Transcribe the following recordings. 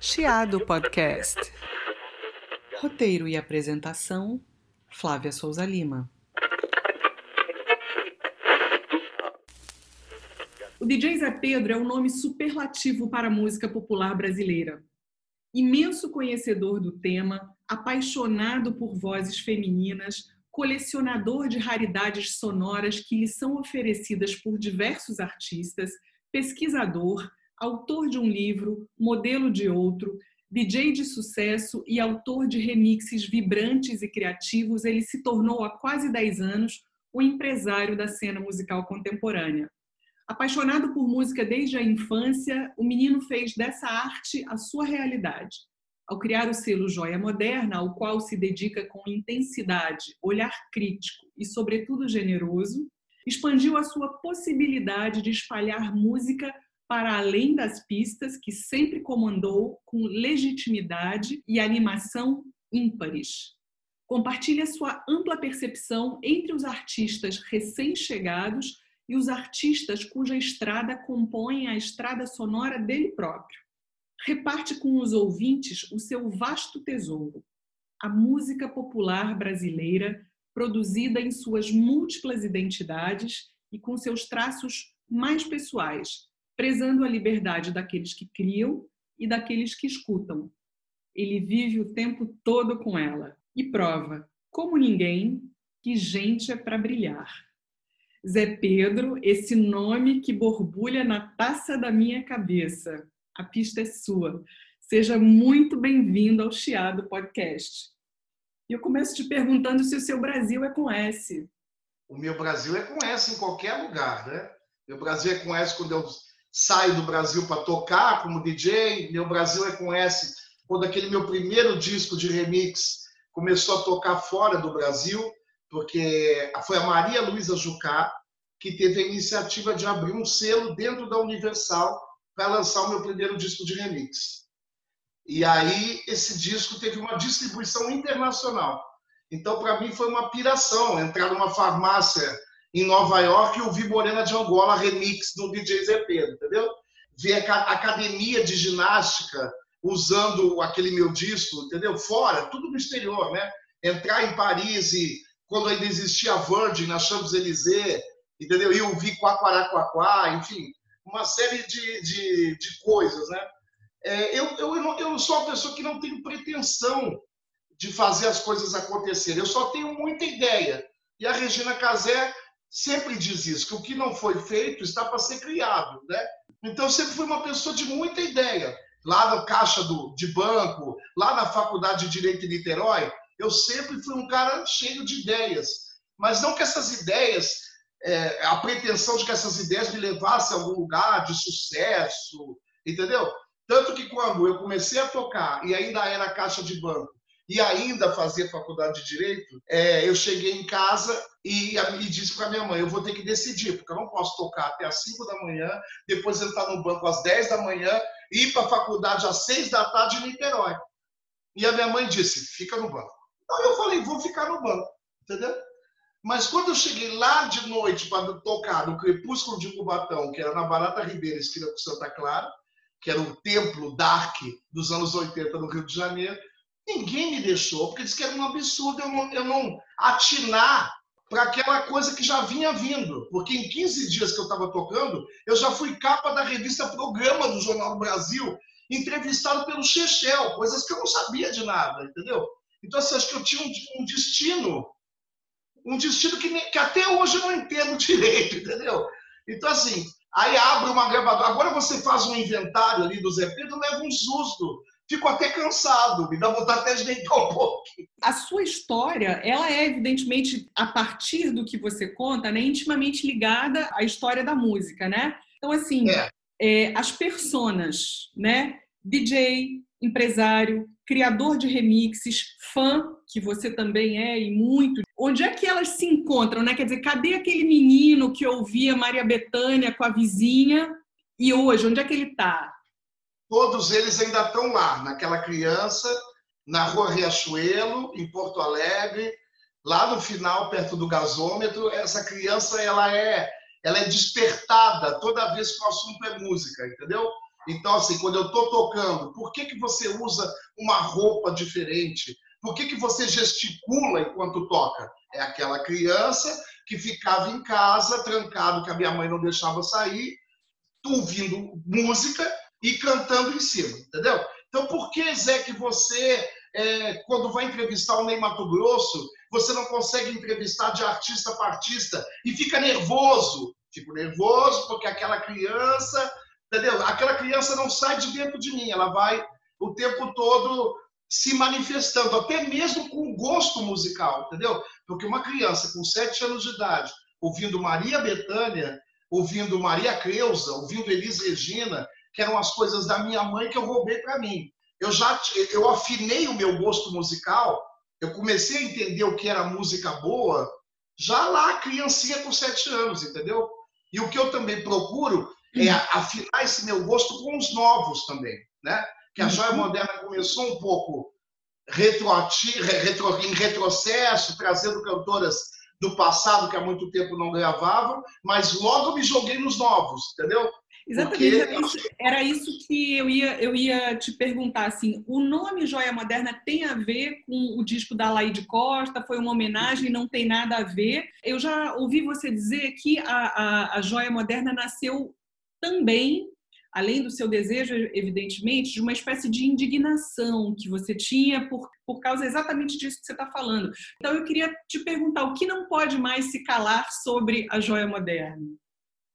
Chiado Podcast. Roteiro e apresentação: Flávia Souza Lima. O DJ Zé Pedro é um nome superlativo para a música popular brasileira. Imenso conhecedor do tema, apaixonado por vozes femininas, colecionador de raridades sonoras que lhe são oferecidas por diversos artistas, pesquisador, autor de um livro, modelo de outro, DJ de sucesso e autor de remixes vibrantes e criativos, ele se tornou há quase 10 anos o empresário da cena musical contemporânea. Apaixonado por música desde a infância, o menino fez dessa arte a sua realidade. Ao criar o selo Joia Moderna, ao qual se dedica com intensidade, olhar crítico e, sobretudo, generoso, expandiu a sua possibilidade de espalhar música para além das pistas, que sempre comandou com legitimidade e animação ímpares. Compartilha sua ampla percepção entre os artistas recém-chegados e os artistas cuja estrada compõem a estrada sonora dele próprio. Reparte com os ouvintes o seu vasto tesouro, a música popular brasileira, produzida em suas múltiplas identidades e com seus traços mais pessoais, prezando a liberdade daqueles que criam e daqueles que escutam. Ele vive o tempo todo com ela e prova, como ninguém, que gente é para brilhar. Zé Pedro, esse nome que borbulha na taça da minha cabeça. A pista é sua. Seja muito bem-vindo ao Chiado Podcast. E eu começo te perguntando se o seu Brasil é com S. O meu Brasil é com S em qualquer lugar, né? Meu Brasil é com S quando eu saio do Brasil para tocar como DJ. Meu Brasil é com S quando aquele meu primeiro disco de remix começou a tocar fora do Brasil, porque foi a Maria Luísa Jucá que teve a iniciativa de abrir um selo dentro da Universal para lançar o meu primeiro disco de remix. E aí esse disco teve uma distribuição internacional. Então, para mim, foi uma piração entrar numa farmácia em Nova York e ouvir Morena de Angola remix do DJ Zé Pedro, entendeu? Ver a academia de ginástica usando aquele meu disco, entendeu? Fora, tudo no exterior, né? Entrar em Paris e quando ainda existia a Virgin na Champs-Élysées, entendeu? E ouvir Quaquaraquaquá, enfim, uma série de, de, de coisas, né? É, eu, eu, eu sou uma pessoa que não tem pretensão de fazer as coisas acontecerem. Eu só tenho muita ideia. E a Regina Casé sempre diz isso, que o que não foi feito está para ser criado, né? Então, sempre fui uma pessoa de muita ideia. Lá na caixa do, de banco, lá na faculdade de Direito em Niterói, eu sempre fui um cara cheio de ideias. Mas não que essas ideias, é, a pretensão de que essas ideias me levassem a algum lugar de sucesso, entendeu? Tanto que quando eu comecei a tocar e ainda era caixa de banco, e ainda fazia faculdade de direito, é, eu cheguei em casa e, e disse para minha mãe: eu vou ter que decidir, porque eu não posso tocar até às 5 da manhã, depois entrar no banco às 10 da manhã ir para a faculdade às 6 da tarde em Niterói. E a minha mãe disse: fica no banco. Então eu falei: vou ficar no banco, entendeu? Mas quando eu cheguei lá de noite para tocar no Crepúsculo de Cubatão, que era na Barata Ribeira, esquina com Santa Clara, que era o templo dark dos anos 80 no Rio de Janeiro, Ninguém me deixou, porque disse que era um absurdo eu não, eu não atinar para aquela coisa que já vinha vindo. Porque em 15 dias que eu estava tocando, eu já fui capa da revista Programa do Jornal do Brasil, entrevistado pelo Chechel, coisas que eu não sabia de nada, entendeu? Então, assim, acho que eu tinha um, um destino, um destino que, que até hoje eu não entendo direito, entendeu? Então, assim, aí abre uma gravadora. Agora você faz um inventário ali do Zé Pedro, leva um susto fico até cansado, me dá vontade até de deitar um pouco. A sua história, ela é evidentemente, a partir do que você conta, né, intimamente ligada à história da música, né? Então, assim, é. É, as personas, né? DJ, empresário, criador de remixes, fã, que você também é e muito. Onde é que elas se encontram, né? Quer dizer, cadê aquele menino que ouvia Maria Bethânia com a vizinha e hoje, onde é que ele está? Todos eles ainda estão lá, naquela criança, na rua Riachuelo, em Porto Alegre, lá no final, perto do gasômetro. Essa criança ela é, ela é despertada toda vez que o assunto é música, entendeu? Então, assim, quando eu estou tocando, por que, que você usa uma roupa diferente? Por que, que você gesticula enquanto toca? É aquela criança que ficava em casa, trancado, que a minha mãe não deixava sair, ouvindo música e cantando em cima, entendeu? Então, por que, Zé, que você, é, quando vai entrevistar o Ney Mato Grosso, você não consegue entrevistar de artista para artista e fica nervoso? Fico nervoso porque aquela criança, entendeu? Aquela criança não sai de dentro de mim, ela vai o tempo todo se manifestando, até mesmo com gosto musical, entendeu? Porque uma criança com sete anos de idade, ouvindo Maria Bethânia, ouvindo Maria Creuza, ouvindo Elis Regina, que eram as coisas da minha mãe que eu roubei para mim. Eu já eu afinei o meu gosto musical, eu comecei a entender o que era música boa já lá, criancinha com sete anos, entendeu? E o que eu também procuro é afinar esse meu gosto com os novos também, né? Que a uhum. joia moderna começou um pouco retro, em retrocesso, trazendo cantoras do passado que há muito tempo não gravavam, mas logo me joguei nos novos, entendeu? Exatamente, Porque... era, isso, era isso que eu ia, eu ia te perguntar. Assim, o nome Joia Moderna tem a ver com o disco da Laide Costa? Foi uma homenagem? Não tem nada a ver? Eu já ouvi você dizer que a, a, a Joia Moderna nasceu também, além do seu desejo, evidentemente, de uma espécie de indignação que você tinha por, por causa exatamente disso que você está falando. Então, eu queria te perguntar o que não pode mais se calar sobre a Joia Moderna?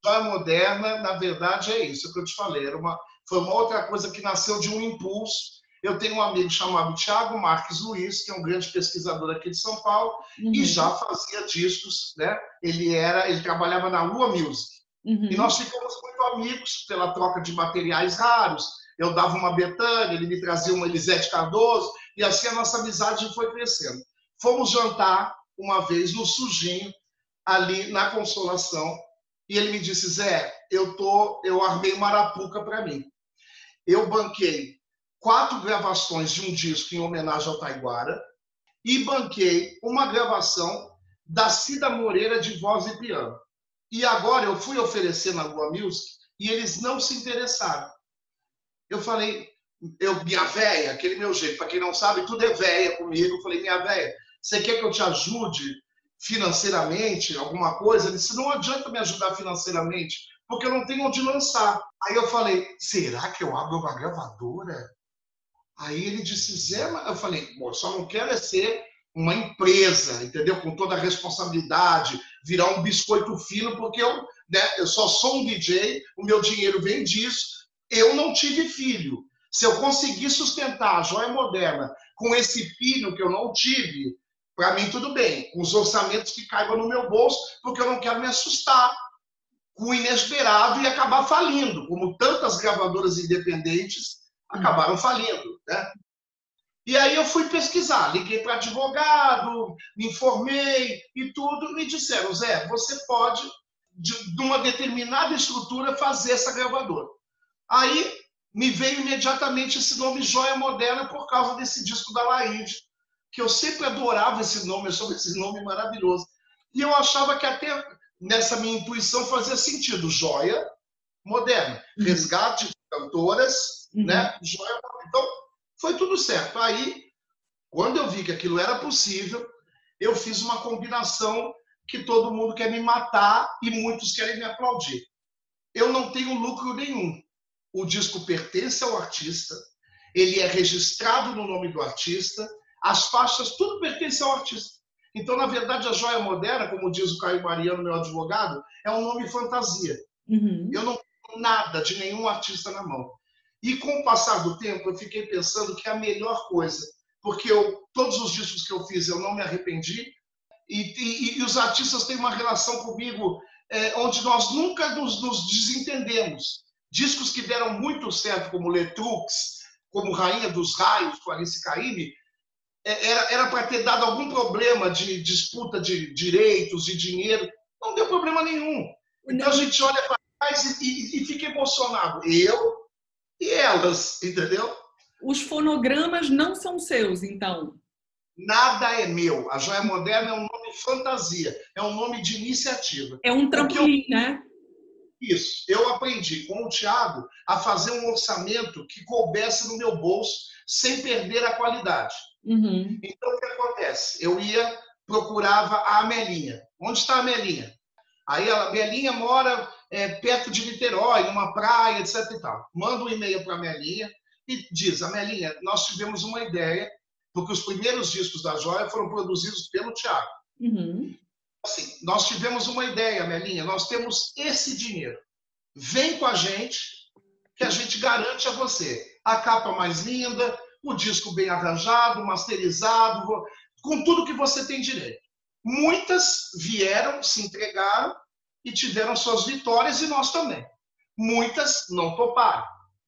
Joia moderna, na verdade, é isso que eu te falei. Era uma, foi uma outra coisa que nasceu de um impulso. Eu tenho um amigo chamado Tiago Marques Luiz, que é um grande pesquisador aqui de São Paulo, uhum. e já fazia discos, né? Ele era, ele trabalhava na Lua Music. Uhum. E nós ficamos muito amigos pela troca de materiais raros. Eu dava uma Betânia, ele me trazia uma Elisete Cardoso, e assim a nossa amizade foi crescendo. Fomos jantar uma vez no Sujinho, ali na Consolação, e ele me disse: Zé, eu tô, eu armei uma arapuca para mim. Eu banquei quatro gravações de um disco em homenagem ao Taiguara e banquei uma gravação da Cida Moreira de voz e piano. E agora eu fui oferecer na Lua Music e eles não se interessaram. Eu falei, eu, minha véia, aquele meu jeito, para quem não sabe, tudo é véia comigo. Eu falei, minha véia, você quer que eu te ajude financeiramente, alguma coisa, ele disse, não adianta me ajudar financeiramente, porque eu não tenho onde lançar. Aí eu falei, será que eu abro uma gravadora? Aí ele disse, Zé, eu falei, bom, só não quero é ser uma empresa, entendeu? Com toda a responsabilidade, virar um biscoito fino, porque eu, né, eu só sou um DJ, o meu dinheiro vem disso, eu não tive filho. Se eu conseguir sustentar a joia moderna com esse filho que eu não tive, para mim, tudo bem, com os orçamentos que caibam no meu bolso, porque eu não quero me assustar com o inesperado e acabar falindo, como tantas gravadoras independentes acabaram falindo. Né? E aí eu fui pesquisar, liguei para advogado, me informei e tudo, me disseram, Zé, você pode, de, de uma determinada estrutura, fazer essa gravadora. Aí me veio imediatamente esse nome Joia Moderna por causa desse disco da Laide, que eu sempre adorava esse nome, eu soube esse nome maravilhoso. E eu achava que até nessa minha intuição fazia sentido. Joia moderna, uhum. resgate de cantoras, uhum. né? Joia. Então, foi tudo certo. Aí, quando eu vi que aquilo era possível, eu fiz uma combinação que todo mundo quer me matar e muitos querem me aplaudir. Eu não tenho lucro nenhum. O disco pertence ao artista, ele é registrado no nome do artista, as faixas, tudo pertence ao artista. Então, na verdade, a joia moderna, como diz o Caio Mariano, meu advogado, é um nome fantasia. Uhum. Eu não tenho nada de nenhum artista na mão. E com o passar do tempo, eu fiquei pensando que é a melhor coisa, porque eu, todos os discos que eu fiz, eu não me arrependi, e, e, e os artistas têm uma relação comigo é, onde nós nunca nos, nos, desentendemos. Discos que deram muito certo, como Letrux, como Rainha dos Raios, com Alice Caymmi, era para ter dado algum problema de disputa de direitos, de dinheiro. Não deu problema nenhum. Então a gente olha para trás e, e, e fica emocionado. Eu e elas, entendeu? Os fonogramas não são seus, então? Nada é meu. A Joia Moderna é um nome fantasia, é um nome de iniciativa. É um trampolim, eu... né? Isso. Eu aprendi com o Tiago a fazer um orçamento que coubesse no meu bolso sem perder a qualidade. Uhum. Então, o que acontece? Eu ia, procurava a Amelinha. Onde está a Amelinha? Aí a Amelinha mora é, perto de Niterói, numa praia, etc. E tal. Manda um e-mail para a Amelinha e diz: Amelinha, nós tivemos uma ideia, porque os primeiros discos da Joia foram produzidos pelo Tiago. Uhum. Assim, nós tivemos uma ideia, Amelinha, nós temos esse dinheiro. Vem com a gente, que a gente garante a você a capa mais linda, o disco bem arranjado, masterizado, com tudo que você tem direito. Muitas vieram, se entregaram e tiveram suas vitórias, e nós também. Muitas não toparam,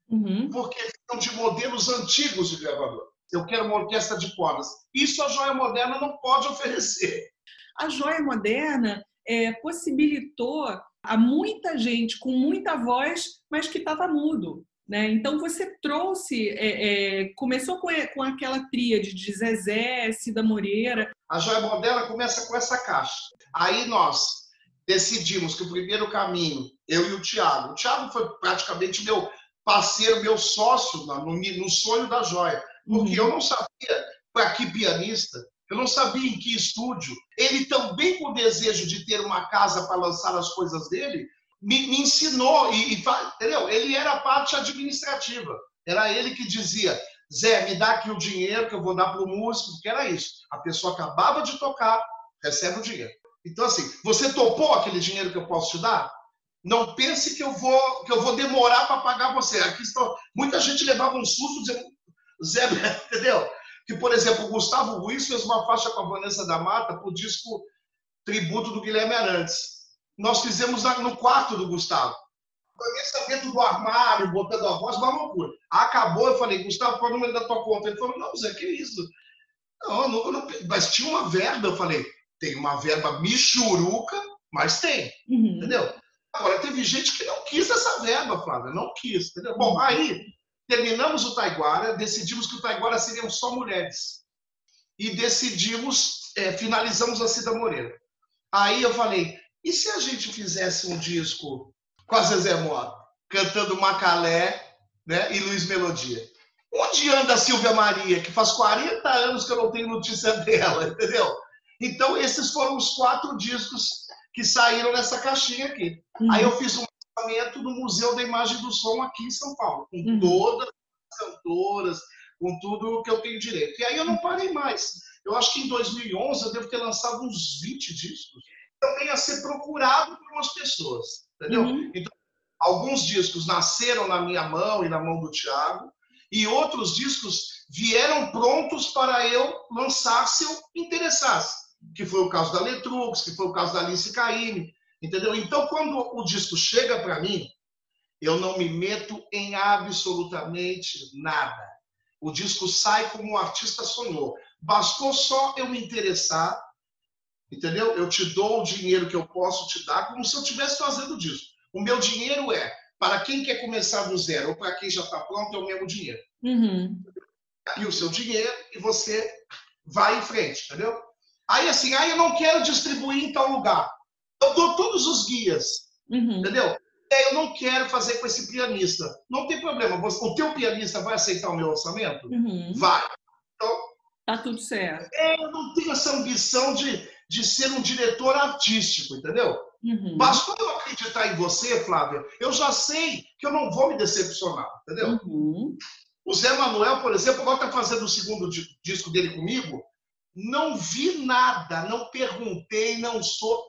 Uhum. porque são de modelos antigos de gravador. Eu quero uma orquestra de cordas. Isso a joia moderna não pode oferecer. A joia moderna é, possibilitou a muita gente com muita voz, mas que estava mudo. Né? Então você trouxe, é, é, começou com, com aquela tríade de Zezé, Cida Moreira. A joia moderna começa com essa caixa. Aí nós decidimos que o primeiro caminho, eu e o Tiago, o Tiago foi praticamente meu parceiro, meu sócio no, no sonho da joia, porque Uhum. eu não sabia para que pianista, eu não sabia em que estúdio. Ele também, com o desejo de ter uma casa para lançar as coisas dele, me, me ensinou, e, e entendeu? Ele era a parte administrativa. Era ele que dizia: Zé, me dá aqui o dinheiro que eu vou dar para o músico, porque era isso. A pessoa acabava de tocar, recebe o dinheiro. Então, assim, você topou aquele dinheiro que eu posso te dar? Não pense que eu vou, que eu vou demorar para pagar você. Aqui estão... Muita gente levava um susto dizendo, Zé, entendeu? Que, por exemplo, o Gustavo Ruiz fez uma faixa com a Vanessa da Mata para o disco tributo do Guilherme Arantes. Nós fizemos no quarto do Gustavo. Dentro do armário, botando a voz, uma loucura. Acabou, eu falei, Gustavo, qual é o número da tua conta? Ele falou, não, Zé, que isso? Não, eu não, não- mas tinha uma verba. Eu falei, tem uma verba michuruca, mas tem, Uhum. entendeu? Agora, teve gente que não quis essa verba, Flávia, não quis, entendeu? Bom, aí terminamos o Taiguara, decidimos que o Taiguara seriam só mulheres. E decidimos, é, finalizamos a Cida Moreira. Aí eu falei, e se a gente fizesse um disco com a Zezé Mota, cantando Macalé né, e Luiz Melodia? Onde anda a Silvia Maria, que faz 40 anos que eu não tenho notícia dela, entendeu? Então, esses foram os quatro discos que saíram nessa caixinha aqui. Uhum. Aí eu fiz um lançamento no Museu da Imagem do Som aqui em São Paulo, com Uhum. todas as cantoras, com tudo que eu tenho direito. E aí eu não parei mais. Eu acho que em 2011 eu devo ter lançado uns 20 discos. Também a ser procurado por umas pessoas, entendeu? Uhum. Alguns discos nasceram na minha mão e na mão do Thiago, e outros discos vieram prontos para eu lançar se eu interessasse. Que foi o caso da Letrux, que foi o caso da Alice Caymmi, entendeu? Então, quando o disco chega para mim, eu não me meto em absolutamente nada. O disco sai como o artista sonhou. Bastou só eu me interessar, entendeu? Eu te dou o dinheiro que eu posso te dar, como se eu estivesse fazendo disco. O meu dinheiro é para quem quer começar do zero ou para quem já está pronto, é o mesmo dinheiro. Uhum. E o seu dinheiro e você vai em frente, entendeu? Aí assim, aí eu não quero distribuir em tal lugar. Eu dou todos os guias, Uhum. entendeu? É, Eu não quero fazer com esse pianista. Não tem problema. O teu pianista vai aceitar o meu orçamento? Uhum. Vai. Tá tudo certo. Eu não tenho essa ambição de, de ser um diretor artístico, entendeu? Uhum. Bastou eu acreditar em você, Flávia, eu já sei que eu não vou me decepcionar, entendeu? Uhum. O Zé Manuel, por exemplo, agora está fazendo o segundo di- disco dele comigo. Não vi nada, não perguntei, não sou.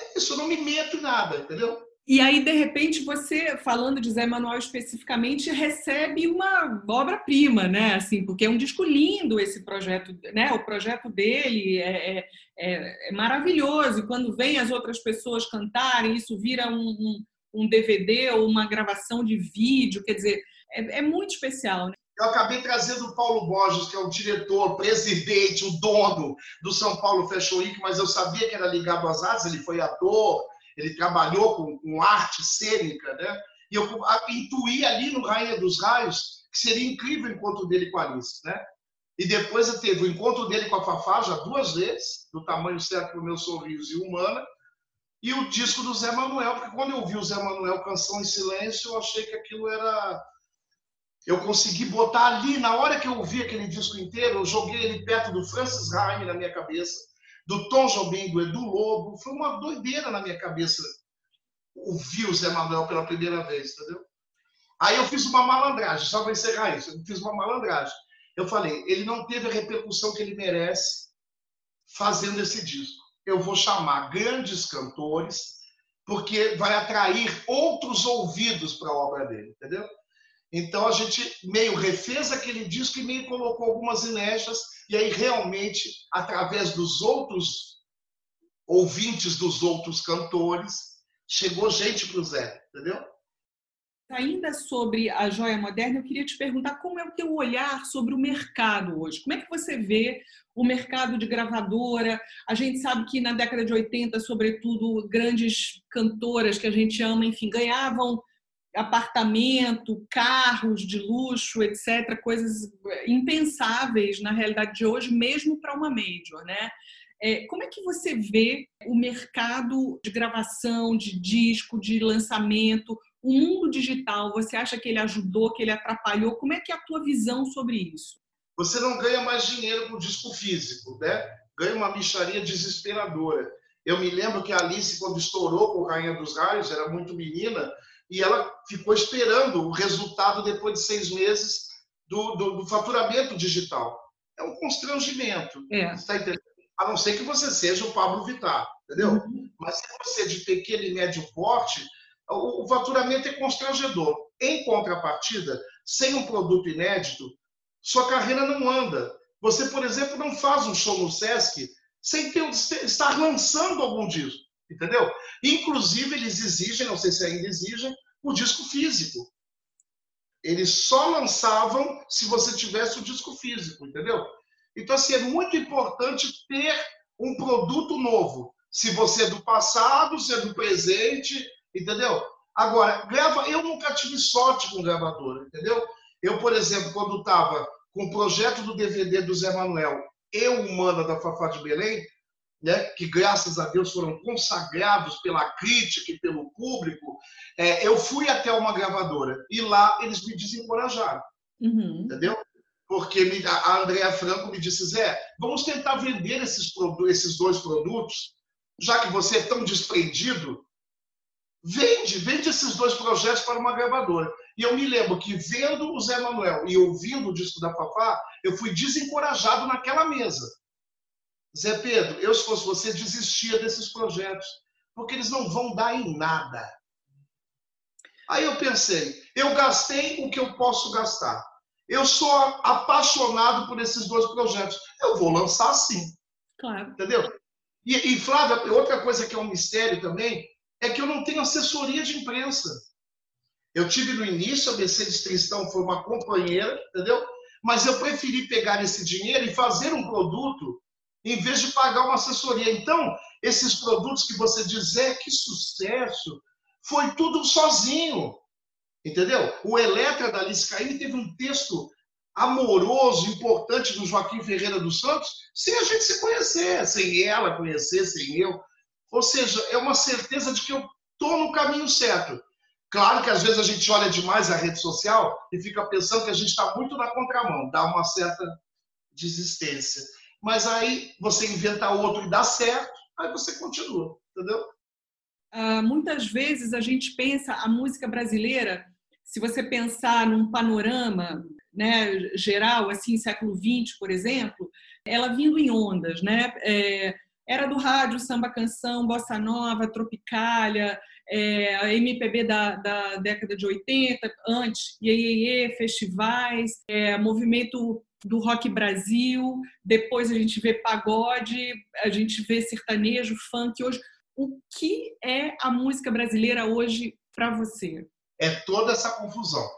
É isso, eu não me meto em nada, entendeu? E aí, de repente, você, falando de Zé Manuel especificamente, recebe uma obra-prima, né? Assim, porque é um disco lindo esse projeto, né? O projeto dele é, é, é- é maravilhoso. E quando vem as outras pessoas cantarem, isso vira um, um, um DVD ou uma gravação de vídeo, quer dizer, é, é muito especial, né? Eu acabei trazendo o Paulo Borges, que é o diretor, presidente, o dono do São Paulo Fashion Week, mas eu sabia que era ligado às artes, ele foi ator, ele trabalhou com, com arte cênica, né? E eu intuí ali no Rainha dos Raios que seria incrível o encontro dele com a Alice, né? E depois eu teve o encontro dele com a Fafá já duas vezes, do tamanho certo para o meu sorriso e humana. e o disco do Zé Manuel, porque quando eu vi o Zé Manuel Canção em Silêncio, eu achei que aquilo era. Eu consegui botar ali, na hora que eu ouvi aquele disco inteiro, eu joguei ele perto do Francis Raime na minha cabeça, do Tom Jobim, do Edu Lobo. Foi uma doideira na minha cabeça ouvir o Zé Manuel pela primeira vez, entendeu? Aí eu fiz uma malandragem, só para encerrar isso, eu fiz uma malandragem. Eu falei, ele não teve a repercussão que ele merece fazendo esse disco eu vou chamar grandes cantores, porque vai atrair outros ouvidos para a obra dele, entendeu? Então a gente meio refez aquele disco e meio colocou algumas inéditas, e aí realmente, através dos outros ouvintes dos outros cantores, chegou gente para o Zé, entendeu? Ainda sobre a joia moderna, eu queria te perguntar como é o teu olhar sobre o mercado hoje. Como é que você vê o mercado de gravadora? A gente sabe que na década de 80, sobretudo, grandes cantoras que a gente ama, enfim, ganhavam apartamento, carros de luxo, etc., coisas impensáveis na realidade de hoje, mesmo para uma major, né? É, como é que você vê o mercado de gravação, de disco, de lançamento? O mundo digital, você acha que ele ajudou, que ele atrapalhou? Como é que é a tua visão sobre isso? Você não ganha mais dinheiro com disco físico, né? Ganha uma micharia desesperadora. Eu me lembro que a Alice, quando estourou com Rainha dos Raios, era muito menina, e ela ficou esperando o resultado depois de seis meses do, do, do faturamento digital. É um constrangimento. É. Você está entendendo? A não ser que você seja o Pablo Vittar, entendeu? Uhum. Mas se você é de pequeno e médio porte, o, faturamento é constrangedor. Em contrapartida, sem um produto inédito, sua carreira não anda. Você, por exemplo, não faz um show no Sesc sem ter, estar lançando algum disco, entendeu? Inclusive, eles exigem, não sei se ainda exigem, o disco físico. Eles só lançavam se você tivesse o disco físico, entendeu? Então, assim, é muito importante ter um produto novo. Se você é do passado, se é do presente, entendeu? Agora, grava, eu nunca tive sorte com gravadora, entendeu? Eu, por exemplo, quando estava com o projeto do DVD do Zé Manuel, Eu Humana da Fafá de Belém, né, que graças a Deus foram consagrados pela crítica e pelo público, é, eu fui até uma gravadora e lá eles me desencorajaram, uhum. entendeu? Porque me, a Andrea Franco me disse, Zé, vamos tentar vender esses, esses dois produtos, já que você é tão desprendido, Vende, vende esses dois projetos para uma gravadora. E eu me lembro que vendo o Zé Manuel e ouvindo o disco da Fafá, eu fui desencorajado naquela mesa. Zé Pedro, eu se fosse você desistia desses projetos, porque eles não vão dar em nada. Aí eu pensei, eu gastei o que eu posso gastar. Eu sou apaixonado por esses dois projetos. Eu vou lançar sim. Claro. Entendeu? E, e Flávia, outra coisa que é um mistério também, é que eu não tenho assessoria de imprensa. Eu tive no início, a Mercedes Tristão foi uma companheira, entendeu? Mas eu preferi pegar esse dinheiro e fazer um produto em vez de pagar uma assessoria. Então, esses produtos que você diz, é que sucesso, foi tudo sozinho, entendeu? O Eletra da Alice Caymmi teve um texto amoroso, importante do Joaquim Ferreira dos Santos, sem a gente se conhecer, sem ela conhecer, sem eu. Ou seja, é uma certeza de que eu estou no caminho certo. Claro que às vezes a gente olha demais a rede social e fica pensando que a gente está muito na contramão, dá uma certa desistência. Mas aí você inventa outro e dá certo, aí você continua, entendeu? Uh, muitas vezes a gente pensa a música brasileira, se você pensar num panorama né, geral, assim, século XX, por exemplo, ela vindo em ondas, né? É, era do rádio, samba canção, bossa nova, tropicália, é, MPB da, da, década de 80, antes, Iê, festivais, é, movimento do rock Brasil, depois a gente vê pagode, a gente vê sertanejo, funk. Hoje, o que é a música brasileira hoje para você? É toda essa confusão.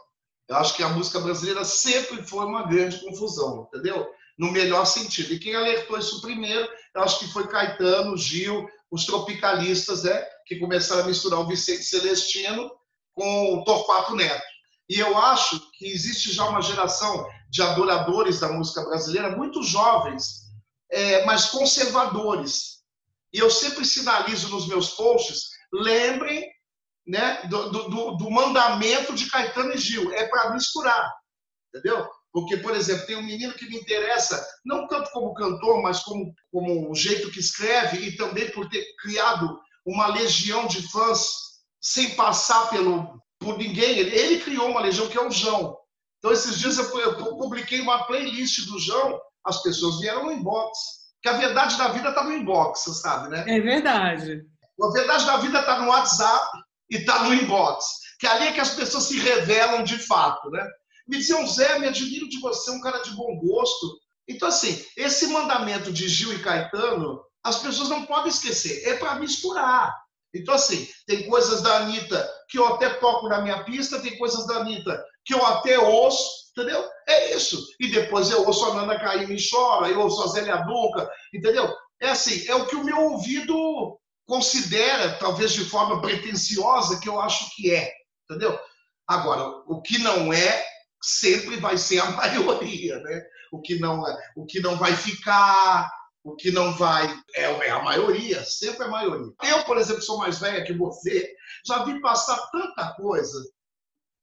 Eu acho que a música brasileira sempre foi uma grande confusão, entendeu? No melhor sentido. E quem alertou isso primeiro eu acho que foi Caetano, Gil, os tropicalistas, né, que começaram a misturar o Vicente Celestino com o Torquato Neto. E eu acho que existe já uma geração de adoradores da música brasileira, muito jovens, é, mas conservadores. E eu sempre sinalizo nos meus posts, lembrem né, do, do, do mandamento de Caetano e Gil, é para misturar, entendeu? Porque, por exemplo, tem um menino que me interessa, não tanto como cantor, mas como, como o jeito que escreve e também por ter criado uma legião de fãs sem passar pelo, por ninguém. Ele, ele criou uma legião que é o João. Então, esses dias eu, eu publiquei uma playlist do João, as pessoas vieram no inbox. Que a verdade da vida está no inbox, você sabe, né? É verdade. A verdade da vida está no WhatsApp e está no inbox. Que ali é que as pessoas se revelam de fato, né? Me diziam, Zé, me admiro de você, um cara de bom gosto. Então, assim, esse mandamento de Gil e Caetano, as pessoas não podem esquecer. É para misturar. Então, assim, tem coisas da Anitta que eu até toco na minha pista, tem coisas da Anitta que eu até ouço, entendeu? É isso. E depois eu ouço a Nana Caymmi chora, eu ouço a Zélia Duca, entendeu? É assim, é o que o meu ouvido considera, talvez de forma pretensiosa, que eu acho que é, entendeu? Agora, o que não é, sempre vai ser a maioria, né? O que não é, o que não vai ficar, o que não vai é, é a maioria, sempre é a maioria. Eu, por exemplo, sou mais velha que você, já vi passar tanta coisa.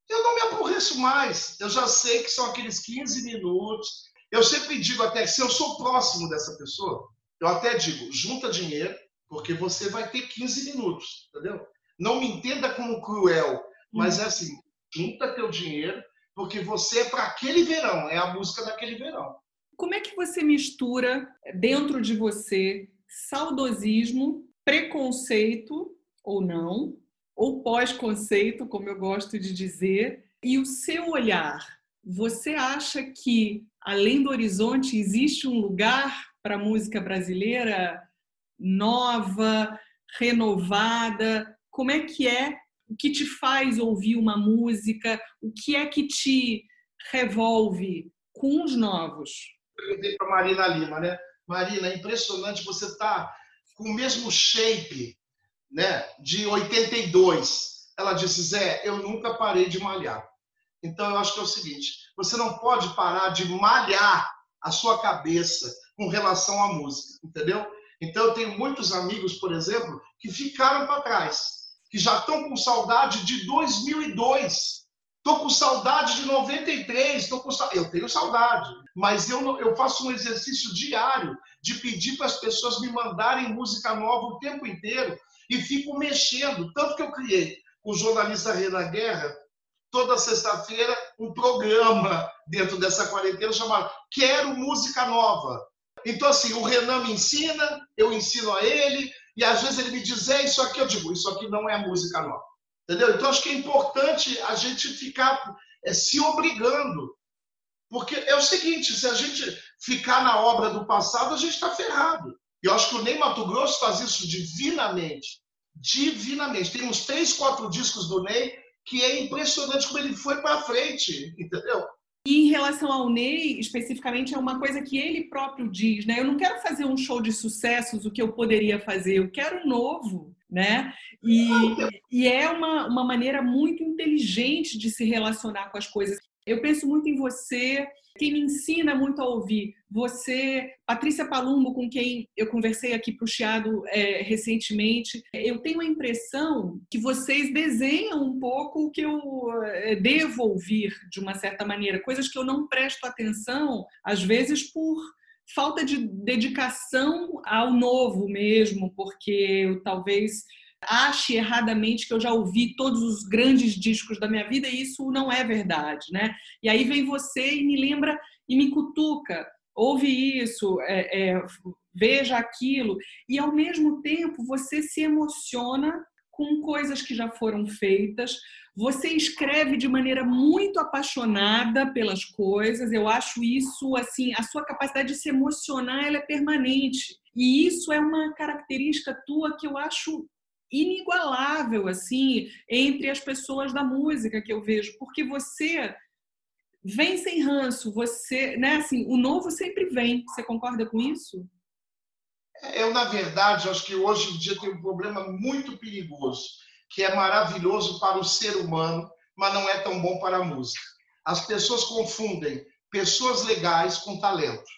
Eu não me aborreço mais. Eu já sei que são aqueles 15 minutos. Eu sempre digo até que se eu sou próximo dessa pessoa, eu até digo, junta dinheiro, porque você vai ter 15 minutos, entendeu? Não me entenda como cruel, mas é assim, junta teu dinheiro, porque você é para aquele verão, é a música daquele verão. Como é que você mistura dentro de você saudosismo, preconceito ou não, ou pós-conceito, como eu gosto de dizer, e o seu olhar? Você acha que além do horizonte existe um lugar para a música brasileira nova, renovada? Como é que é? O que te faz ouvir uma música? O que é que te revolve com os novos? Perguntei para Marina Lima, né? Marina, é impressionante, você está com o mesmo shape né, de 82. Ela disse, Zé, eu nunca parei de malhar. Então, eu acho que é o seguinte: você não pode parar de malhar a sua cabeça com relação à música, entendeu? Então, eu tenho muitos amigos, por exemplo, que ficaram para trás, que já estão com saudade de 2002. Estou com saudade de 93, tô com eu tenho saudade, mas eu, eu faço um exercício diário de pedir para as pessoas me mandarem música nova o tempo inteiro e fico mexendo. Tanto que eu criei com o jornalista Renan Guerra, toda sexta-feira, um programa dentro dessa quarentena chamado Quero Música Nova. Então, assim, o Renan me ensina, eu ensino a ele, e às vezes ele me diz, é isso aqui, eu digo, isso aqui não é música nova. Entendeu? Então, acho que é importante a gente ficar é, se obrigando. Porque é o seguinte, se a gente ficar na obra do passado, a gente está ferrado. E eu acho que o Ney Mato Grosso faz isso divinamente. Divinamente. Tem uns três, quatro discos do Ney que é impressionante como ele foi para frente, entendeu? E em relação ao Ney, especificamente, é uma coisa que ele próprio diz, né? Eu não quero fazer um show de sucessos, o que eu poderia fazer, eu quero um novo né? E, e é uma, uma maneira muito inteligente de se relacionar com as coisas. Eu penso muito em você, quem me ensina muito a ouvir. Você, Patrícia Palumbo, com quem eu conversei aqui para o Chiado é, recentemente, eu tenho a impressão que vocês desenham um pouco o que eu é, devo ouvir, de uma certa maneira, coisas que eu não presto atenção, às vezes por falta de dedicação ao novo mesmo, porque eu talvez ache erradamente que eu já ouvi todos os grandes discos da minha vida e isso não é verdade, né? E aí vem você e me lembra e me cutuca, ouve isso, é, é, veja aquilo, e ao mesmo tempo você se emociona com coisas que já foram feitas. Você escreve de maneira muito apaixonada pelas coisas. Eu acho isso assim, a sua capacidade de se emocionar, ela é permanente. E isso é uma característica tua que eu acho inigualável assim entre as pessoas da música que eu vejo, porque você vem sem ranço, você, né, assim, o novo sempre vem. Você concorda com isso? Eu, na verdade, acho que hoje em dia tem um problema muito perigoso, que é maravilhoso para o ser humano, mas não é tão bom para a música. As pessoas confundem pessoas legais com talento,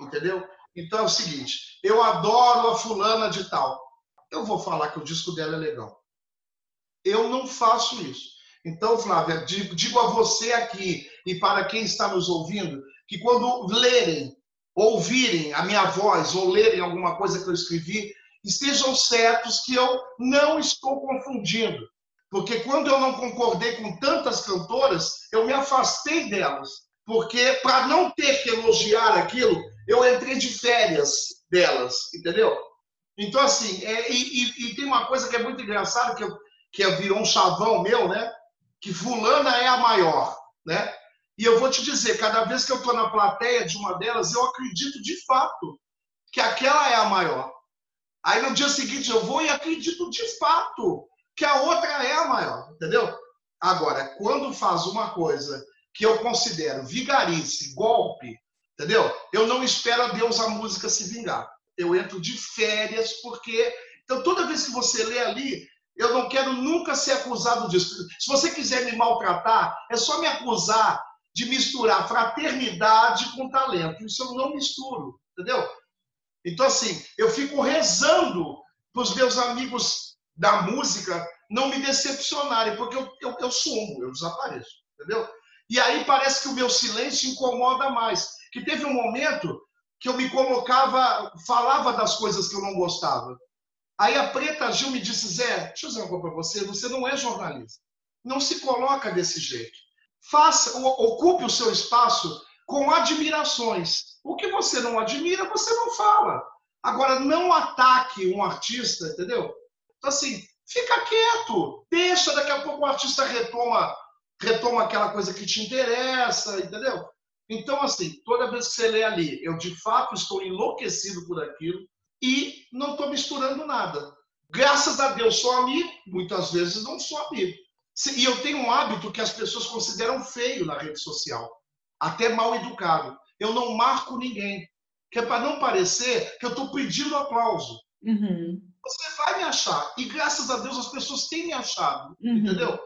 entendeu? Então é o seguinte, eu adoro a fulana de tal. Eu vou falar que o disco dela é legal. Eu não faço isso. Então, Flávia, digo a você aqui e para quem está nos ouvindo, que quando lerem, ouvirem a minha voz ou lerem alguma coisa que eu escrevi, estejam certos que eu não estou confundindo. Porque quando eu não concordei com tantas cantoras, eu me afastei delas. Porque para não ter que elogiar aquilo, eu entrei de férias delas, entendeu? Então, assim, é, e, e, e, tem uma coisa que é muito engraçada, que, que virou um chavão meu, né? Que fulana é a maior, né? E eu vou te dizer, cada vez que eu estou na plateia de uma delas, eu acredito de fato que aquela é a maior. Aí no dia seguinte eu vou e acredito de fato que a outra é a maior, entendeu? Agora, quando faz uma coisa que eu considero vigarice, golpe, entendeu? Eu não espero a Deus a música se vingar. Eu entro de férias porque então toda vez que você lê ali, eu não quero nunca ser acusado disso. Se você quiser me maltratar, é só me acusar de misturar fraternidade com talento. Isso eu não misturo, entendeu? Então, assim, eu fico rezando para os meus amigos da música não me decepcionarem, porque eu, eu, eu sumo, eu desapareço, entendeu? E aí parece que o meu silêncio incomoda mais. Que teve um momento que eu me colocava, falava das coisas que eu não gostava. Aí a Preta Gil me disse, Zé, deixa eu dizer uma coisa para você, você não é jornalista. Não se coloca desse jeito. Faça, ocupe o seu espaço com admirações. O que você não admira, você não fala. Agora, não ataque um artista, entendeu? Então, assim, fica quieto. Deixa, daqui a pouco o artista retoma, retoma aquela coisa que te interessa, entendeu? Então, assim, toda vez que você lê ali, eu de fato estou enlouquecido por aquilo e não estou misturando nada. Graças a Deus sou amigo, muitas vezes não sou amigo. E eu tenho um hábito que as pessoas consideram feio na rede social, até mal educado. Eu não marco ninguém, que é para não parecer que eu estou pedindo aplauso. Uhum. Você vai me achar. E graças a Deus as pessoas têm me achado. Uhum. Entendeu?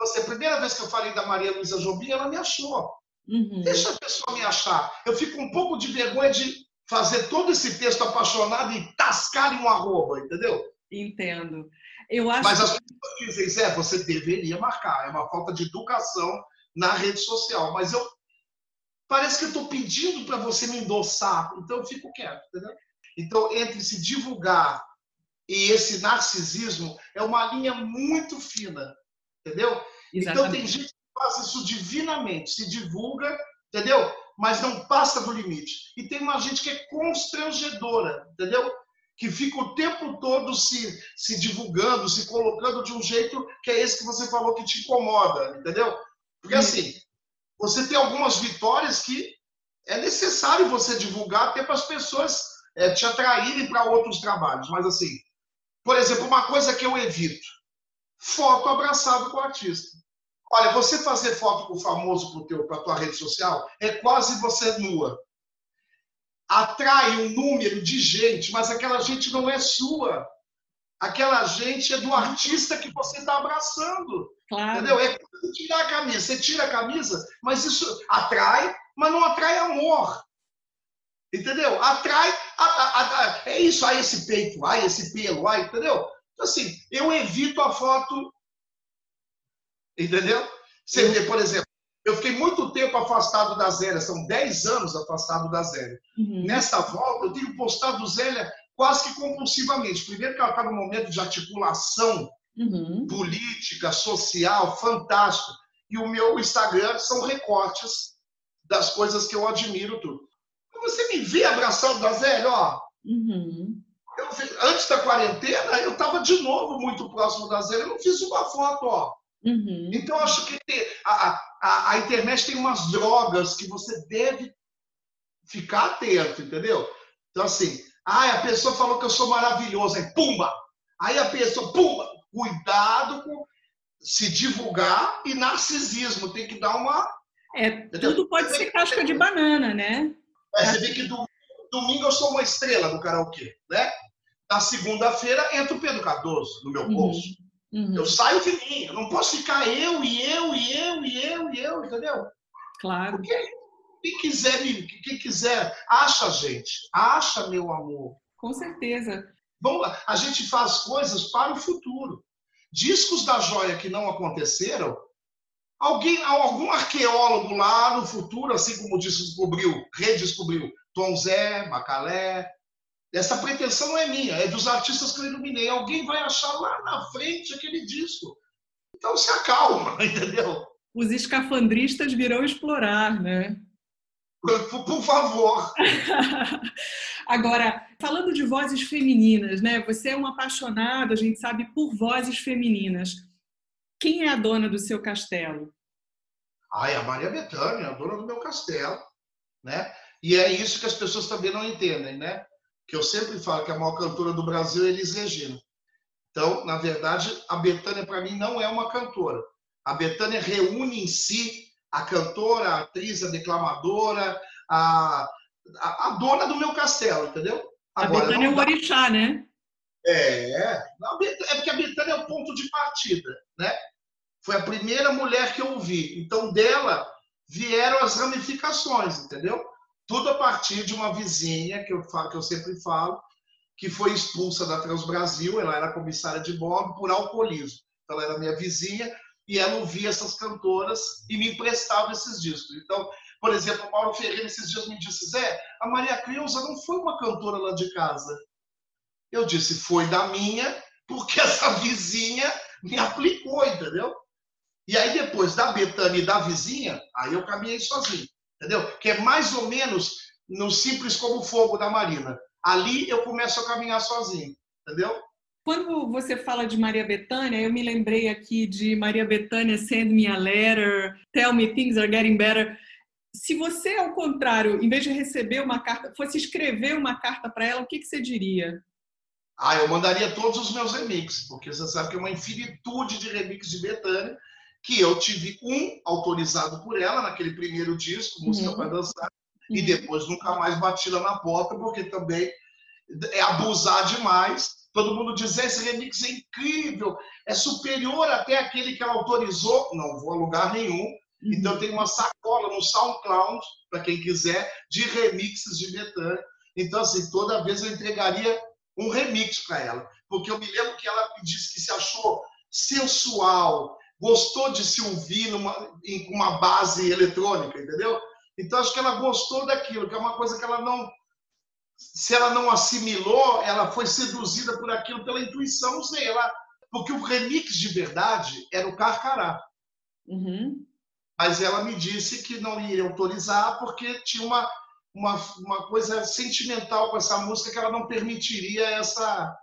Você, a primeira vez que eu falei da Maria Luísa Jobim, ela me achou. Uhum. Deixa a pessoa me achar. Eu fico um pouco de vergonha de fazer todo esse texto apaixonado e tascar em um arroba, entendeu? Entendo. Eu acho Mas as pessoas dizem, Zé, você deveria marcar. É uma falta de educação na rede social. Mas eu parece que eu estou pedindo para você me endossar, então eu fico quieto, entendeu? Então, entre se divulgar e esse narcisismo, é uma linha muito fina, entendeu? Exatamente. Então, tem gente que faz isso divinamente, se divulga, entendeu? Mas não passa do limite. E tem uma gente que é constrangedora, entendeu? que fica o tempo todo se, se divulgando, se colocando de um jeito que é esse que você falou que te incomoda, entendeu? Porque assim, você tem algumas vitórias que é necessário você divulgar até para as pessoas é, te atraírem para outros trabalhos. Mas assim, por exemplo, uma coisa que eu evito: foto abraçado com o artista. Olha, você fazer foto com o famoso para a tua rede social é quase você nua atrai um número de gente, mas aquela gente não é sua. Aquela gente é do artista que você está abraçando. Claro. Entendeu? É tirar a camisa. Você tira a camisa, mas isso atrai, mas não atrai amor. Entendeu? Atrai. A, a, a, é isso, ai, esse peito, ai, esse pelo, ai, entendeu? Então, assim, eu evito a foto. Entendeu? Você vê, por exemplo, eu fiquei muito tempo afastado da Zélia, são 10 anos afastado da Zélia. Uhum. Nessa volta, eu tenho postado Zélia quase que compulsivamente. Primeiro, que ela está num momento de articulação uhum. política, social, fantástico. E o meu Instagram são recortes das coisas que eu admiro tudo. Você me vê abraçando da Zélia, ó. Uhum. Eu, antes da quarentena, eu estava de novo muito próximo da Zélia. Eu não fiz uma foto, ó. Uhum. Então, acho que a, a, a internet tem umas drogas que você deve ficar atento, entendeu? Então, assim, ah, a pessoa falou que eu sou maravilhoso, aí pumba! Aí a pessoa, pumba! Cuidado com se divulgar e narcisismo, tem que dar uma. É, tudo pode ser casca de banana, né? É, você vê que domingo, domingo eu sou uma estrela do karaokê, né? Na segunda-feira entra o Pedro Cardoso no meu uhum. bolso. Uhum. Eu saio de mim, eu não posso ficar eu e eu e eu e eu e eu, entendeu? Claro. Porque Quem quiser, quem quiser, acha gente, acha meu amor. Com certeza. Bom, a gente faz coisas para o futuro. Discos da joia que não aconteceram, alguém, algum arqueólogo lá no futuro, assim como descobriu, redescobriu Tom Zé, Macalé, essa pretensão não é minha, é dos artistas que eu iluminei. Alguém vai achar lá na frente aquele disco. Então se acalma, entendeu? Os escafandristas virão explorar, né? Por, por favor. Agora, falando de vozes femininas, né? Você é um apaixonado, a gente sabe, por vozes femininas. Quem é a dona do seu castelo? Ah, é a Maria Bethânia, a dona do meu castelo, né? E é isso que as pessoas também não entendem, né? Que eu sempre falo que a maior cantora do Brasil é Elis Regina. Então, na verdade, a Bethânia para mim não é uma cantora. A Bethânia reúne em si a cantora, a atriz, a declamadora, a, a, a dona do meu castelo, entendeu? Agora, a Bethânia é o orixá, né? É, é porque a Bethânia é o ponto de partida, né? Foi a primeira mulher que eu ouvi. Então, dela vieram as ramificações, entendeu? Tudo a partir de uma vizinha, que eu, falo, que eu sempre falo, que foi expulsa da Transbrasil, ela era comissária de bordo por alcoolismo. Então, ela era minha vizinha e ela ouvia essas cantoras e me emprestava esses discos. Então, por exemplo, o Mauro Ferreira esses dias me disse, Zé, a Maria Creuza não foi uma cantora lá de casa. Eu disse, foi da minha, porque essa vizinha me aplicou, entendeu? E aí depois da Betânia e da vizinha, aí eu caminhei sozinho, entendeu? Que é mais ou menos no Simples como Fogo da Marina. Ali eu começo a caminhar sozinho, entendeu? Quando você fala de Maria Bethânia, eu me lembrei aqui de Maria Bethânia Send Me a Letter, Tell Me Things Are Getting Better. Se você, ao contrário, em vez de receber uma carta, fosse escrever uma carta para ela, o que, que você diria? Ah, eu mandaria todos os meus remixes, porque você sabe que é uma infinitude de remixes de Bethânia, que eu tive um autorizado por ela naquele primeiro disco, Música uhum. para Dançar, uhum. e depois nunca mais bati lá na porta, porque também é abusar demais Todo mundo diz: esse remix é incrível, é superior até aquele que ela autorizou. Não vou a lugar nenhum. Uhum. Então, tem uma sacola no SoundCloud, para quem quiser, de remixes de Betânia. Então, assim, toda vez eu entregaria um remix para ela. Porque eu me lembro que ela me disse que se achou sensual, gostou de se ouvir numa, em uma base eletrônica, entendeu? Então, acho que ela gostou daquilo, que é uma coisa que ela não se ela não assimilou, ela foi seduzida por aquilo pela intuição, sei, ela, porque o remix de verdade era o Carcará. Uhum. Mas ela me disse que não iria autorizar porque tinha uma, uma, uma coisa sentimental com essa música que ela não permitiria essa,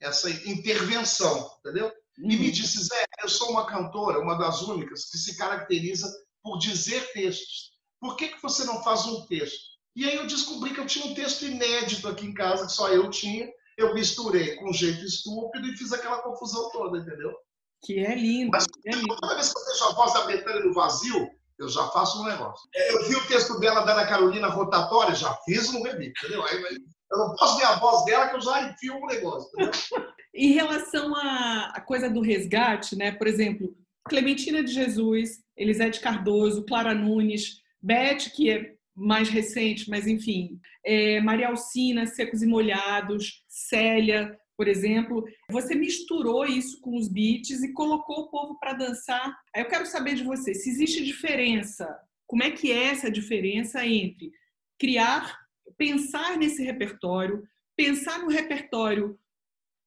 essa intervenção, entendeu? Uhum. E me uhum. disse, Zé, eu sou uma cantora, uma das únicas, que se caracteriza por dizer textos. Por que, que você não faz um texto? E aí eu descobri que eu tinha um texto inédito aqui em casa, que só eu tinha. Eu misturei com um jeito estúpido e fiz aquela confusão toda, entendeu? Que é lindo. Mas é lindo. toda vez que eu vejo a voz da Betânia no vazio, eu já faço um negócio. Eu vi o texto dela da Ana Carolina rotatória, já fiz um remix, entendeu? Aí, eu não posso ver a voz dela que eu já enfio um negócio. Em relação à coisa do resgate, né? Por exemplo, Clementina de Jesus, Elisete Cardoso, Clara Nunes, Beth, que é mais recente, mas enfim, é, Maria Alcina, Secos e Molhados, Célia, por exemplo, você misturou isso com os beats e colocou o povo para dançar. Aí eu quero saber de você, se existe diferença, como é que é essa diferença entre criar, pensar nesse repertório, pensar no repertório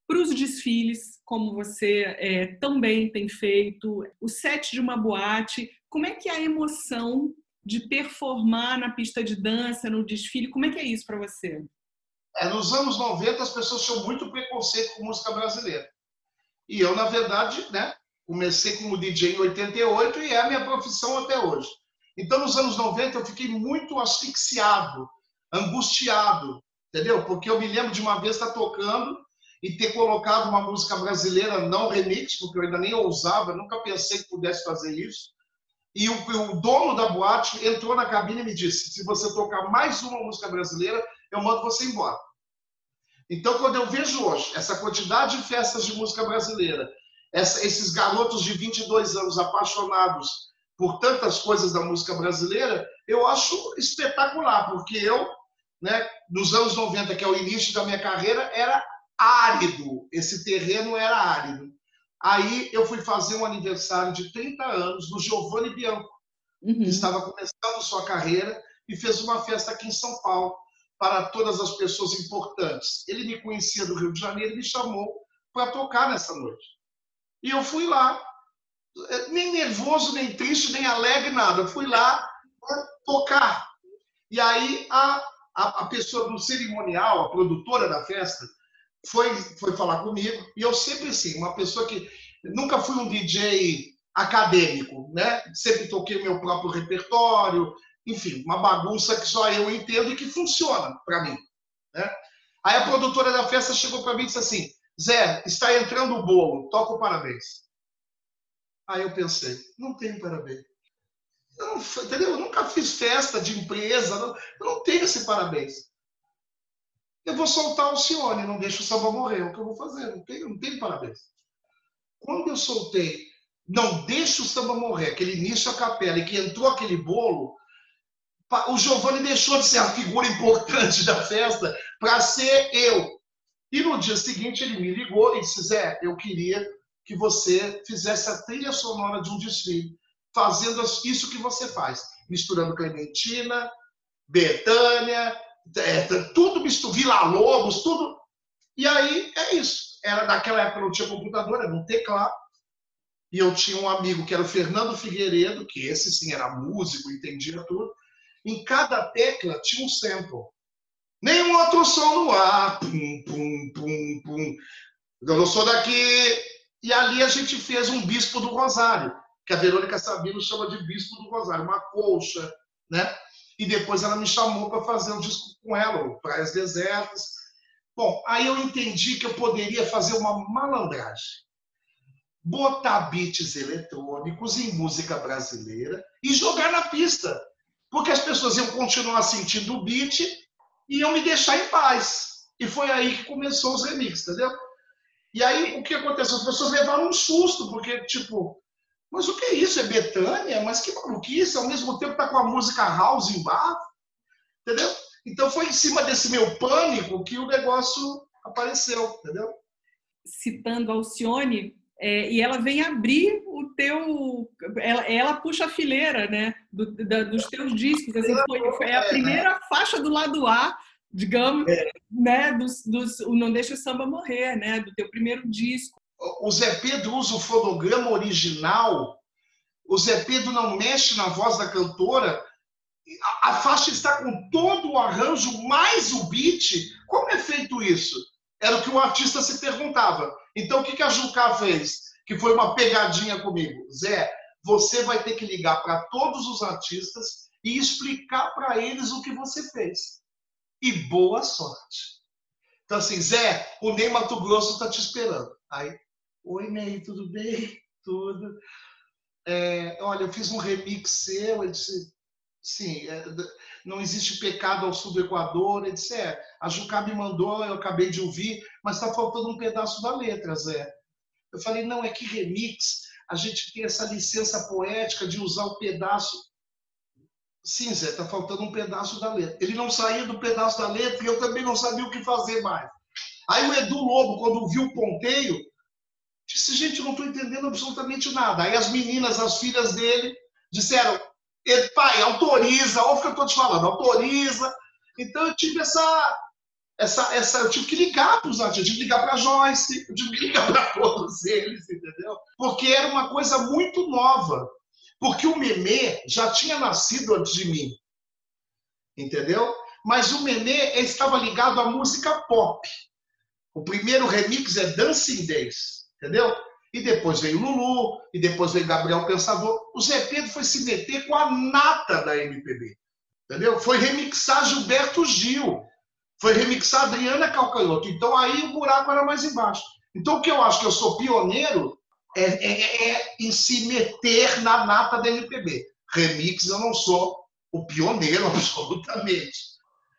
para os desfiles, como você é, também tem feito, o set de uma boate, como é que é a emoção de performar na pista de dança, no desfile. Como é que é isso para você? É, nos anos 90 as pessoas tinham muito preconceito com música brasileira. E eu, na verdade, né, comecei como DJ em 88 e é a minha profissão até hoje. Então, nos anos 90 eu fiquei muito asfixiado, angustiado, entendeu? Porque eu me lembro de uma vez estar tocando e ter colocado uma música brasileira não remix, porque eu ainda nem ousava, nunca pensei que pudesse fazer isso. E o, o, dono da boate entrou na cabine e me disse: se você tocar mais uma música brasileira, eu mando você embora. Então, quando eu vejo hoje essa quantidade de festas de música brasileira, essa, esses garotos de 22 anos apaixonados por tantas coisas da música brasileira, eu acho espetacular, porque eu, né, nos anos 90, que é o início da minha carreira, era árido, esse terreno era árido. Aí eu fui fazer um aniversário de 30 anos do Giovanni Bianco, uhum. que estava começando sua carreira e fez uma festa aqui em São Paulo para todas as pessoas importantes. Ele me conhecia do Rio de Janeiro e me chamou para tocar nessa noite. E eu fui lá, é, nem nervoso, nem triste, nem alegre, nada. Eu fui lá para tocar. E aí a, a, a, pessoa do cerimonial, a produtora da festa, foi, foi falar comigo. E eu sempre assim, uma pessoa que nunca fui um DJ acadêmico, né? Sempre toquei meu próprio repertório, enfim, uma bagunça que só eu entendo e que funciona para mim, né? Aí a produtora da festa chegou para mim e disse assim: Zé, está entrando o bolo, toca o parabéns. Aí eu pensei, não tem parabéns. Eu não, entendeu? Eu nunca fiz festa de empresa, não, eu não tenho esse parabéns. Eu vou soltar o Cione, não deixa o samba morrer, é o que eu vou fazer, não tem, não tem parabéns. Quando eu soltei, não deixa o samba morrer, aquele início a capela, e que entrou aquele bolo, o Giovanni deixou de ser a figura importante da festa para ser eu. E no dia seguinte ele me ligou e disse: Zé, eu queria que você fizesse a trilha sonora de um desfile, fazendo isso que você faz, misturando Clementina, Betânia, é, tudo misturado, Vila Lobos, tudo. E aí é isso. Era naquela época não tinha computador, era um teclado. E eu tinha um amigo que era o Fernando Figueiredo, que esse sim era músico, entendia tudo. Em cada tecla tinha um sample. Nenhum outro som no ar. Pum, pum, pum, pum. Eu não sou daqui. E ali a gente fez um Bispo do Rosário, que a Verônica Sabino chama de Bispo do Rosário, uma colcha, né? E depois ela me chamou para fazer um disco com ela, Praias Desertas. Bom, aí eu entendi que eu poderia fazer uma malandragem. Botar beats eletrônicos em música brasileira e jogar na pista. Porque as pessoas iam continuar sentindo o beat e iam me deixar em paz. E foi aí que começou os remixes, entendeu? E aí o que aconteceu? As pessoas levaram um susto, porque, tipo, mas o que é isso? É Betânia? Mas que maluquice, ao mesmo tempo tá com a música house embaixo, entendeu? Então foi em cima desse meu pânico que o negócio apareceu, entendeu? Citando Alcione, é, e ela vem abrir o teu. Ela, ela puxa a fileira, né? Do, da, dos teus discos. Assim, foi, foi a primeira faixa do lado A digamos, é. né, dos, dos, o Não Deixa o Samba Morrer, né, do teu primeiro disco. O Zé Pedro usa o fonograma original, o Zé Pedro não mexe na voz da cantora, a, a faixa está com todo o arranjo, mais o beat. Como é feito isso? Era o que o artista se perguntava. Então, o que, a Jucá fez? Que foi uma pegadinha comigo. Zé, você vai ter que ligar para todos os artistas e explicar para eles o que você fez e boa sorte. Então, assim, Zé, o Ney Mato Grosso está te esperando. Aí, oi, Ney, tudo bem? Tudo. É, olha, eu fiz um remix seu. Ele disse, sim, é, não existe pecado ao sul do Equador. É, a Jucá me mandou, eu acabei de ouvir, mas está faltando um pedaço da letra, Zé. Eu falei, não, é que remix, a gente tem essa licença poética de usar o pedaço Sim, Zé, está faltando um pedaço da letra. Ele não saía do pedaço da letra e eu também não sabia o que fazer mais. Aí o Edu Lobo, quando viu o ponteio, disse: gente, eu não estou entendendo absolutamente nada. Aí as meninas, as filhas dele, disseram: pai, autoriza, olha o que eu estou te falando, autoriza. Então eu tive essa. Essa, essa, eu tive que ligar para os artistas, eu tive que ligar para a Joyce, eu tive que ligar para todos eles, entendeu? Porque era uma coisa muito nova. Porque o Memê já tinha nascido antes de mim. Entendeu? Mas o Memê estava ligado à música pop. O primeiro remix é Dancing Days. Entendeu? E depois veio Lulu, e depois veio Gabriel Pensador. O Zé Pedro foi se meter com a nata da MPB. Entendeu? Foi remixar Gilberto Gil. Foi remixar Adriana Calcanhoto. Então aí o buraco era mais embaixo. Então o que eu acho que eu sou pioneiro é, é, é, em se meter na nata da MPB. Remix eu não sou o pioneiro absolutamente.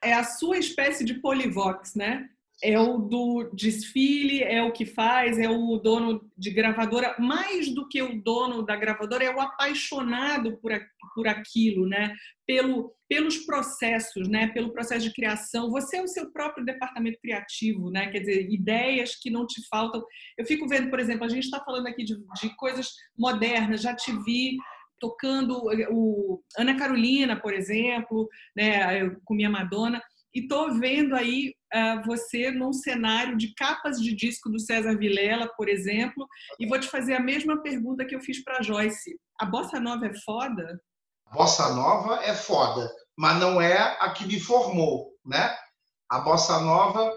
É a sua espécie de polivox, né? É o do desfile, é o que faz, é o dono de gravadora, mais do que o dono da gravadora, é o apaixonado por, por aquilo, né? Pelo, pelos processos, né? Pelo processo de criação. Você é o seu próprio departamento criativo, né? Quer dizer, ideias que não te faltam. Eu fico vendo, por exemplo, a gente está falando aqui de, de coisas modernas, já te vi tocando o Ana Carolina, por exemplo, né, com minha Madonna, e tô vendo aí você num cenário de capas de disco do César Vilela, por exemplo, e vou te fazer a mesma pergunta que eu fiz para Joyce. A bossa nova é foda? Bossa nova é foda, mas não é a que me formou, né? A bossa nova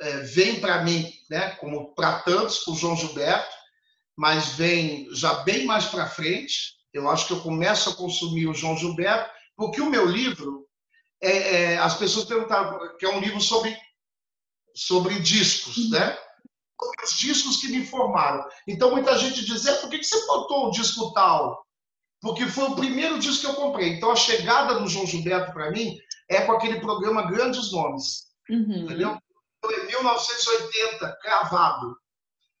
é, vem para mim, né? Como para tantos, o João Gilberto, mas vem já bem mais para frente. Eu acho que eu começo a consumir o João Gilberto, porque o meu livro é, é, as pessoas perguntaram que é um livro sobre, sobre discos, uhum. né? Os discos que me formaram. Então, muita gente diz, é, por que, que você botou o disco tal? Porque foi o primeiro disco que eu comprei. Então, a chegada do João Gilberto, para mim, é com aquele programa Grandes Nomes. Uhum. Entendeu? Então, é 1980, cravado.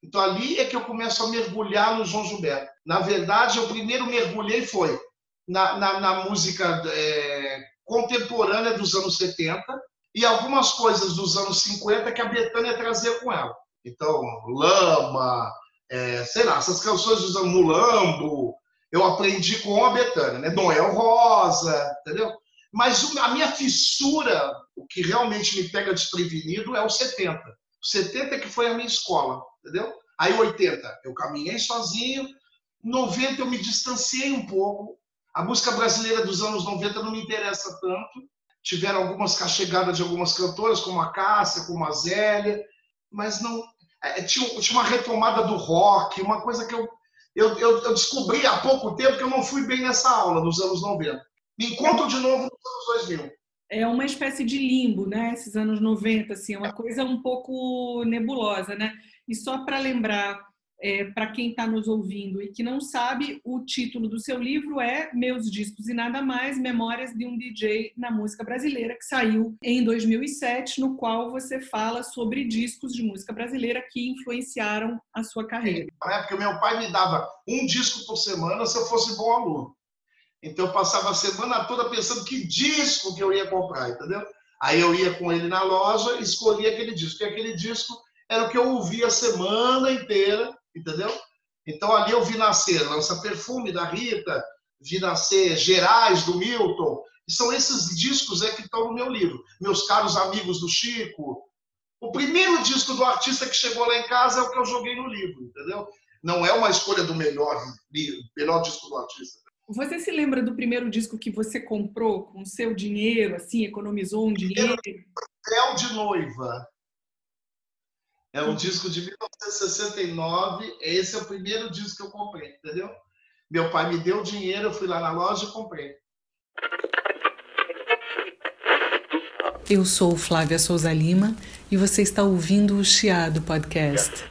Então, ali é que eu começo a mergulhar no João Gilberto. Na verdade, eu primeiro mergulhei foi na, na, na música é, contemporânea dos anos 70 e algumas coisas dos anos 50 que a Betânia trazia com ela. Então, Lama, é, sei lá, essas canções dos anos Mulambo, eu aprendi com a Betânia, né? Noel Rosa, entendeu? Mas a minha fissura, o que realmente me pega desprevenido é o 70. O 70 é que foi a minha escola, entendeu? Aí 80, eu caminhei sozinho. 90 eu me distanciei um pouco. A música brasileira dos anos 90 não me interessa tanto. Tiveram algumas chegadas de algumas cantoras, como a Cássia, como a Zélia, mas não. É, tinha, tinha, uma retomada do rock, uma coisa que eu, eu, eu, eu, descobri há pouco tempo que eu não fui bem nessa aula dos anos 90. Me encontro de novo nos anos 2000. É uma espécie de limbo, né? Esses anos 90, assim, é uma coisa um pouco nebulosa, né? E só para lembrar é, para quem está nos ouvindo e que não sabe, o título do seu livro é Meus Discos e Nada Mais, Memórias de um DJ na Música Brasileira, que saiu em 2007, no qual você fala sobre discos de música brasileira que influenciaram a sua carreira. É, porque meu pai me dava um disco por semana se eu fosse bom aluno. Então eu passava a semana toda pensando que disco que eu ia comprar, entendeu? Aí eu ia com ele na loja escolhia aquele disco. E aquele disco era o que eu ouvia a semana inteira entendeu? Então ali eu vi nascer Lança Perfume da Rita, vi nascer Gerais do Milton, e são esses discos é que estão no meu livro. Meus caros amigos do Chico. O primeiro disco do artista que chegou lá em casa é o que eu joguei no livro, entendeu? Não é uma escolha do melhor, melhor disco do artista. Você se lembra do primeiro disco que você comprou com seu dinheiro, assim, economizou um dinheiro? Papel de noiva. É um disco de 1969. Esse é o primeiro disco que eu comprei, entendeu? Meu pai me deu dinheiro, eu fui lá na loja e comprei. Eu sou Flávia Souza Lima e você está ouvindo o Chiado Podcast.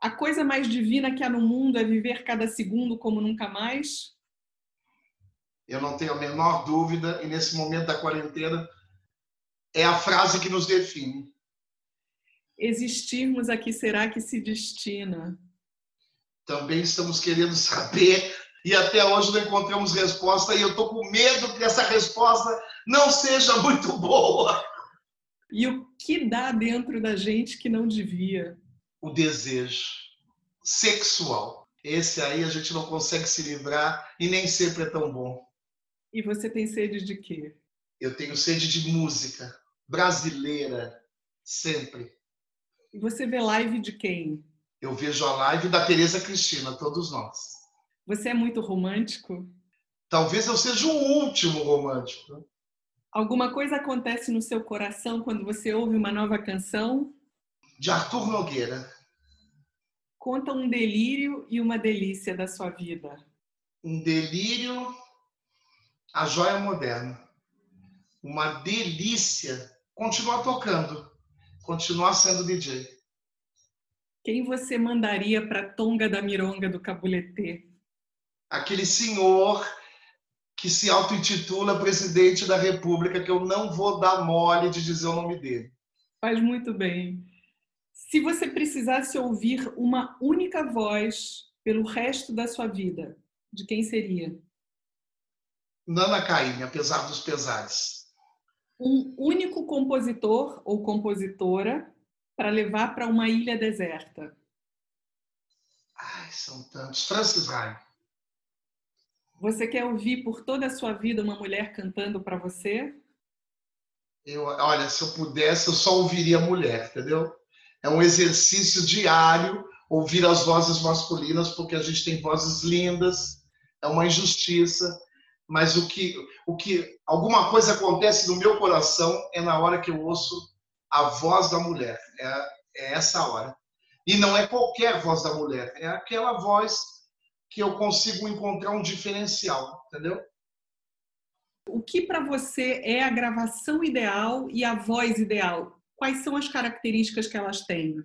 A coisa mais divina que há no mundo é viver cada segundo como nunca mais? Eu não tenho a menor dúvida, e nesse momento da quarentena, é a frase que nos define existirmos aqui será que se destina? Também estamos querendo saber e até hoje não encontramos resposta e eu estou com medo que essa resposta não seja muito boa. E o que dá dentro da gente que não devia? O desejo sexual. Esse aí a gente não consegue se livrar e nem sempre é tão bom. E você tem sede de quê? Eu tenho sede de música brasileira, sempre. E você vê live de quem? Eu vejo a live da Tereza Cristina, todos nós. Você é muito romântico? Talvez eu seja o último romântico. Alguma coisa acontece no seu coração quando você ouve uma nova canção? De Arthur Nogueira. Conta um delírio e uma delícia da sua vida. Um delírio, a joia moderna. Uma delícia, continuar tocando continuar sendo DJ. Quem você mandaria para Tonga da Mironga do Cabulete? Aquele senhor que se auto-intitula presidente da República, que eu não vou dar mole de dizer o nome dele. Faz muito bem. Se você precisasse ouvir uma única voz pelo resto da sua vida, de quem seria? Nana Caymmi, apesar dos pesares. Um único compositor ou compositora para levar para uma ilha deserta. Ai, são tantos. Francis Raim. Você quer ouvir por toda a sua vida uma mulher cantando para você? Eu, olha, se eu pudesse, eu só ouviria mulher, entendeu? É um exercício diário ouvir as vozes masculinas, porque a gente tem vozes lindas, é uma injustiça, mas o que, o que alguma coisa acontece no meu coração é na hora que eu ouço a voz da mulher, é, é essa hora. E não é qualquer voz da mulher, é aquela voz que eu consigo encontrar um diferencial, entendeu? O que para você é a gravação ideal e a voz ideal? Quais são as características que elas têm?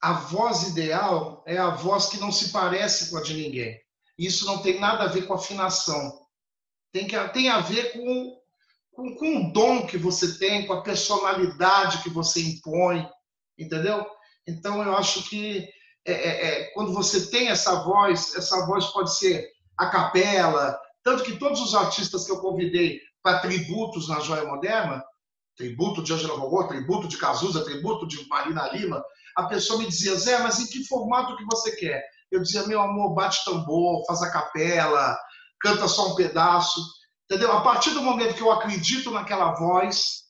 A voz ideal é a voz que não se parece com a de ninguém. Isso não tem nada a ver com afinação. Tem, que, tem a ver com, com, com o dom que você tem, com a personalidade que você impõe, entendeu? Então, eu acho que é, é, é, quando você tem essa voz, essa voz pode ser a capela, tanto que todos os artistas que eu convidei para tributos na Joia Moderna, tributo de Angela Gogô, tributo de Cazuza, tributo de Marina Lima, a pessoa me dizia, Zé, mas em que formato que você quer? Eu dizia, meu amor, bate tambor, faz a capela, canta só um pedaço, entendeu? A partir do momento que eu acredito naquela voz,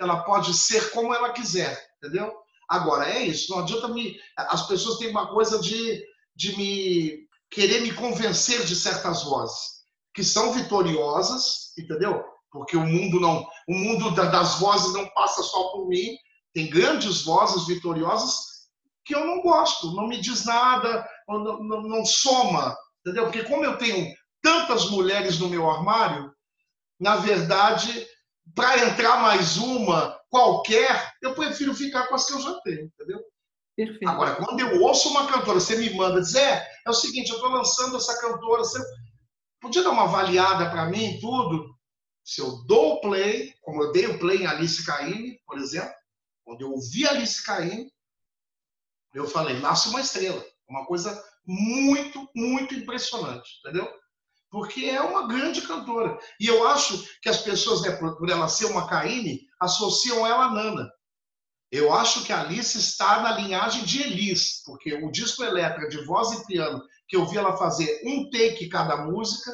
ela pode ser como ela quiser, entendeu? Agora, é isso, não adianta me. As pessoas têm uma coisa de, de me querer me convencer de certas vozes, que são vitoriosas, entendeu? Porque o mundo não. O mundo das vozes não passa só por mim. Tem grandes vozes vitoriosas que eu não gosto, não me diz nada, não, não, não soma, entendeu? Porque como eu tenho tantas mulheres no meu armário, na verdade, para entrar mais uma qualquer, eu prefiro ficar com as que eu já tenho, entendeu? Perfeito. Agora, quando eu ouço uma cantora, você me manda dizer, é, é o seguinte, eu estou lançando essa cantora, você podia dar uma avaliada para mim tudo? Se eu dou o play, como eu dei o play em Alice Caine, por exemplo, quando eu ouvi Alice Caine, eu falei, nasce uma estrela. Uma coisa muito, muito impressionante, entendeu? Porque é uma grande cantora. E eu acho que as pessoas, né, por, ela ser uma Caine, associam ela a Nana. Eu acho que a Alice está na linhagem de Elis, porque o disco Eletra de voz e piano, que eu vi ela fazer um take cada música,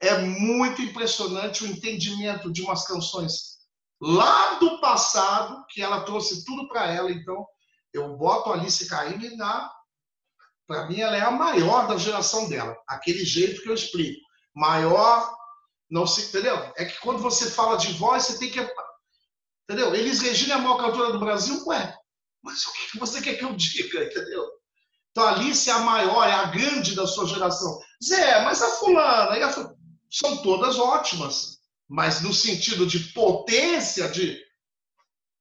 é muito impressionante o entendimento de umas canções lá do passado, que ela trouxe tudo para ela. Então, eu boto a Alice Caymmi na para mim, ela é a maior da geração dela. Aquele jeito que eu explico. Maior, não se. Entendeu? É que quando você fala de voz, você tem que. Entendeu? Elis Regina é a maior cantora do Brasil? Ué, mas o que você quer que eu diga? Entendeu? Então, Alice é a maior, é a grande da sua geração. Zé, mas a fulana, a fulana são todas ótimas, mas no sentido de potência, de.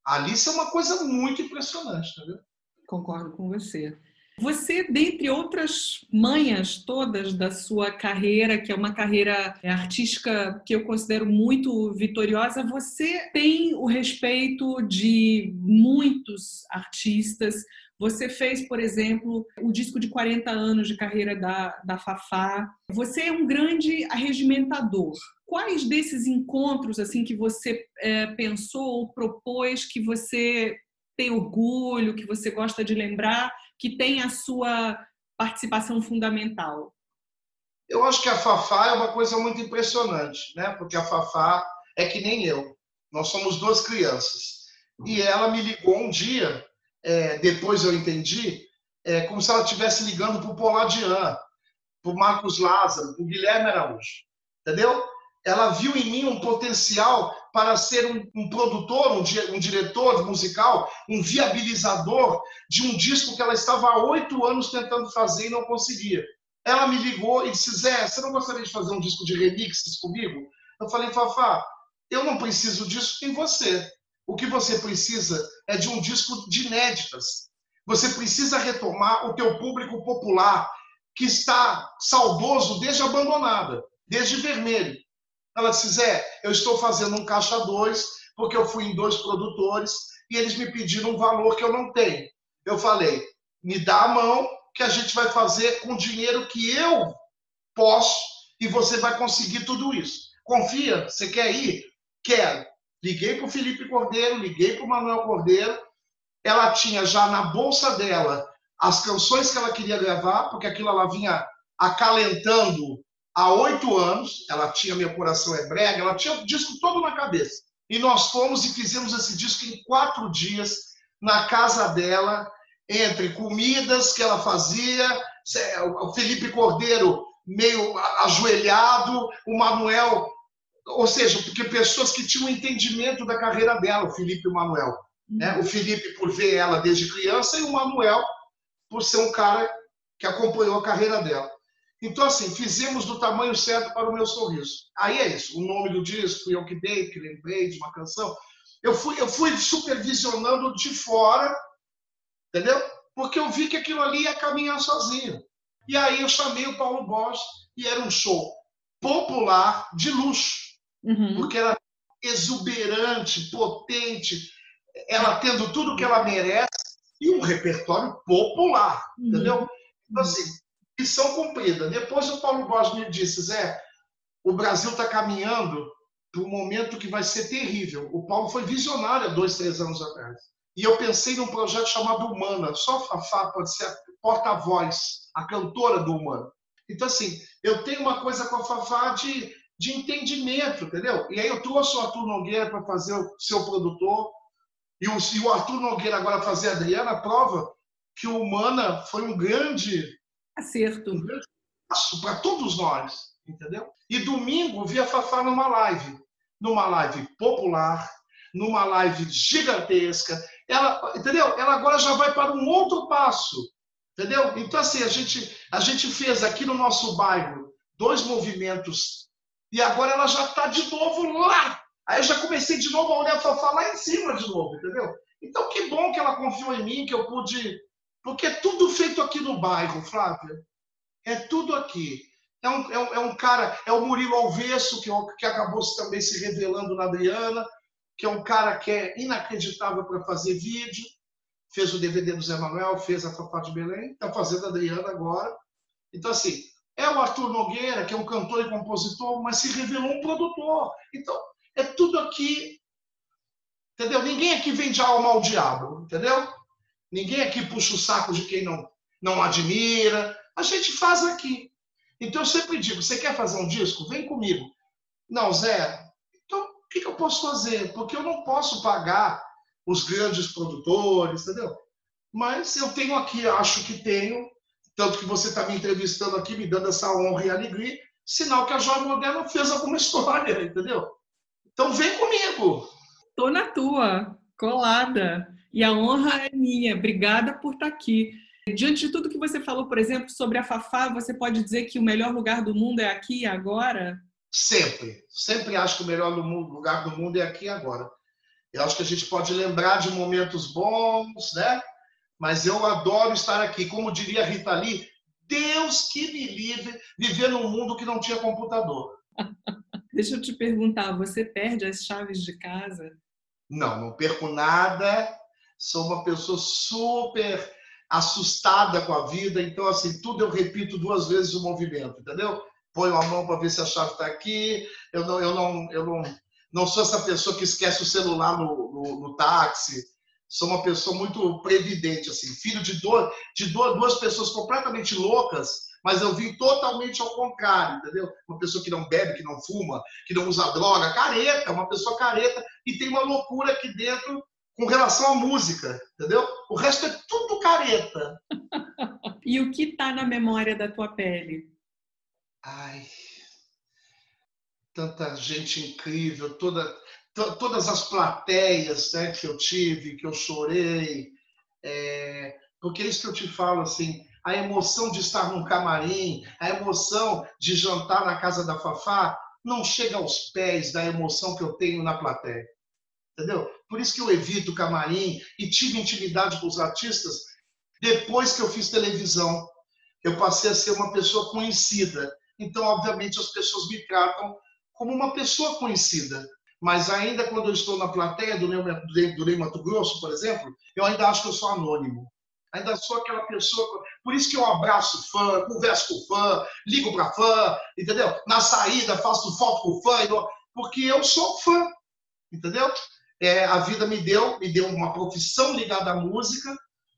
Alice é uma coisa muito impressionante, entendeu? Concordo com você. Você, dentre outras manhas todas da sua carreira, que é uma carreira artística que eu considero muito vitoriosa, você tem o respeito de muitos artistas. Você fez, por exemplo, o disco de 40 anos de carreira da, da Fafá. Você é um grande arregimentador. Quais desses encontros assim que você é, pensou ou propôs que você tem orgulho, que você gosta de lembrar que tem a sua participação fundamental? Eu acho que a Fafá é uma coisa muito impressionante, né? Porque a Fafá é que nem eu. Nós somos duas crianças. E ela me ligou um dia, é, depois eu entendi, é, como se ela estivesse ligando para o Poladian, para o Marcos Lázaro, para o Guilherme Araújo. Entendeu? Ela viu em mim um potencial para ser um, um produtor, um, um, diretor musical, um viabilizador de um disco que ela estava há oito anos tentando fazer e não conseguia. Ela me ligou e disse: Zé, você não gostaria de fazer um disco de remixes comigo? Eu falei, Fafá, eu não preciso disso em você. O que você precisa é de um disco de inéditas. Você precisa retomar o teu público popular que está saudoso desde abandonada. desde vermelho. Ela disse, Zé, eu estou fazendo um caixa 2, porque eu fui em dois produtores e eles me pediram um valor que eu não tenho. Eu falei, me dá a mão que a gente vai fazer com o dinheiro que eu posso e você vai conseguir tudo isso. Confia? Você quer ir? Quero. Liguei para o Felipe Cordeiro, liguei para o Manuel Cordeiro. Ela tinha já na bolsa dela as canções que ela queria gravar, porque aquilo ela vinha acalentando há oito anos. Ela tinha Meu Coração é Brega, ela tinha o disco todo na cabeça. E nós fomos e fizemos esse disco em quatro dias na casa dela, entre comidas que ela fazia, o Felipe Cordeiro meio ajoelhado, o Manuel, ou seja, porque pessoas que tinham entendimento da carreira dela, o Felipe e o Manuel. Né? O Felipe por ver ela desde criança e o Manuel por ser um cara que acompanhou a carreira dela. Então, assim, fizemos do tamanho certo para o meu sorriso. Aí é isso. O nome do disco, eu que dei, que lembrei de uma canção. Eu fui, eu fui supervisionando de fora, entendeu? Porque eu vi que aquilo ali ia caminhar sozinho. E aí eu chamei o Paulo Bosch e era um show popular de luxo, uhum. porque era exuberante, potente, ela tendo tudo que ela merece e um repertório popular, uhum. entendeu? Então, assim, missão cumprida. Depois o Paulo Bosch me disse, Zé, o Brasil está caminhando para um momento que vai ser terrível. O Paulo foi visionário há dois, três anos atrás. E eu pensei num projeto chamado Humana. Só Fafá pode ser a porta-voz, a cantora do Humana. Então, assim, eu tenho uma coisa com a Fafá de, de entendimento, entendeu? E aí eu trouxe o Arthur Nogueira para fazer o seu produtor. E o, e o Arthur Nogueira agora fazer a Adriana, prova que o Humana foi um grande acerto. Um grande para todos nós, entendeu? E domingo vi a Fafá numa live, numa live popular, numa live gigantesca. Ela, entendeu? Ela agora já vai para um outro passo, entendeu? Então assim a gente a gente fez aqui no nosso bairro dois movimentos e agora ela já está de novo lá. Aí eu já comecei de novo a olhar a Fafá lá em cima de novo, entendeu? Então que bom que ela confiou em mim, que eu pude porque é tudo feito aqui no bairro, Flávia. É tudo aqui. É um, é um, é um cara, é o Murilo Alvesso, que, é que acabou também se revelando na Adriana, que é um cara que é inacreditável para fazer vídeo. Fez o DVD do Zé Manuel, fez a Fafá de Belém, está fazendo a Adriana agora. Então, assim, é o Arthur Nogueira, que é um cantor e compositor, mas se revelou um produtor. Então, é tudo aqui. Entendeu? Ninguém aqui vende alma ao diabo, entendeu? Ninguém aqui puxa o saco de quem não, não admira. A gente faz aqui. Então eu sempre digo: você quer fazer um disco? Vem comigo. Não, Zé, então o que, que eu posso fazer? Porque eu não posso pagar os grandes produtores, entendeu? Mas eu tenho aqui, acho que tenho, tanto que você está me entrevistando aqui, me dando essa honra e alegria, sinal que a Jovem Moderna fez alguma história, entendeu? Então vem comigo. Tô na tua, colada. E a honra é minha. Obrigada por estar aqui. Diante de tudo que você falou, por exemplo, sobre a Fafá, você pode dizer que o melhor lugar do mundo é aqui e agora? Sempre. Sempre acho que o melhor lugar do mundo é aqui e agora. Eu acho que a gente pode lembrar de momentos bons, né? Mas eu adoro estar aqui. Como diria a Rita Lee, Deus que me livre viver num mundo que não tinha computador. Deixa eu te perguntar, você perde as chaves de casa? Não, não perco nada sou uma pessoa super assustada com a vida, então, assim, tudo eu repito duas vezes o movimento, entendeu? Ponho a mão para ver se a chave está aqui, eu não, eu não, eu não, não sou essa pessoa que esquece o celular no, no, no táxi, sou uma pessoa muito previdente, assim, filho de, duas, de duas pessoas completamente loucas, mas eu vim totalmente ao contrário, entendeu? Uma pessoa que não bebe, que não fuma, que não usa droga, careta, uma pessoa careta, e tem uma loucura aqui dentro com relação à música, entendeu? O resto é tudo careta. e o que está na memória da tua pele? Ai, tanta gente incrível, toda, todas as plateias né, que eu tive, que eu chorei, é, porque é isso que eu te falo, assim, a emoção de estar num camarim, a emoção de jantar na casa da Fafá, não chega aos pés da emoção que eu tenho na plateia entendeu? Por isso que eu evito camarim e tive intimidade com os artistas depois que eu fiz televisão. Eu passei a ser uma pessoa conhecida. Então, obviamente, as pessoas me tratam como uma pessoa conhecida. Mas ainda quando eu estou na plateia do Ney, do Mato Grosso, por exemplo, eu ainda acho que eu sou anônimo. Ainda sou aquela pessoa. Por isso que eu abraço fã, converso com fã, ligo para fã, entendeu? Na saída faço foto com fã, porque eu sou fã, entendeu? É, a vida me deu, me deu uma profissão ligada à música,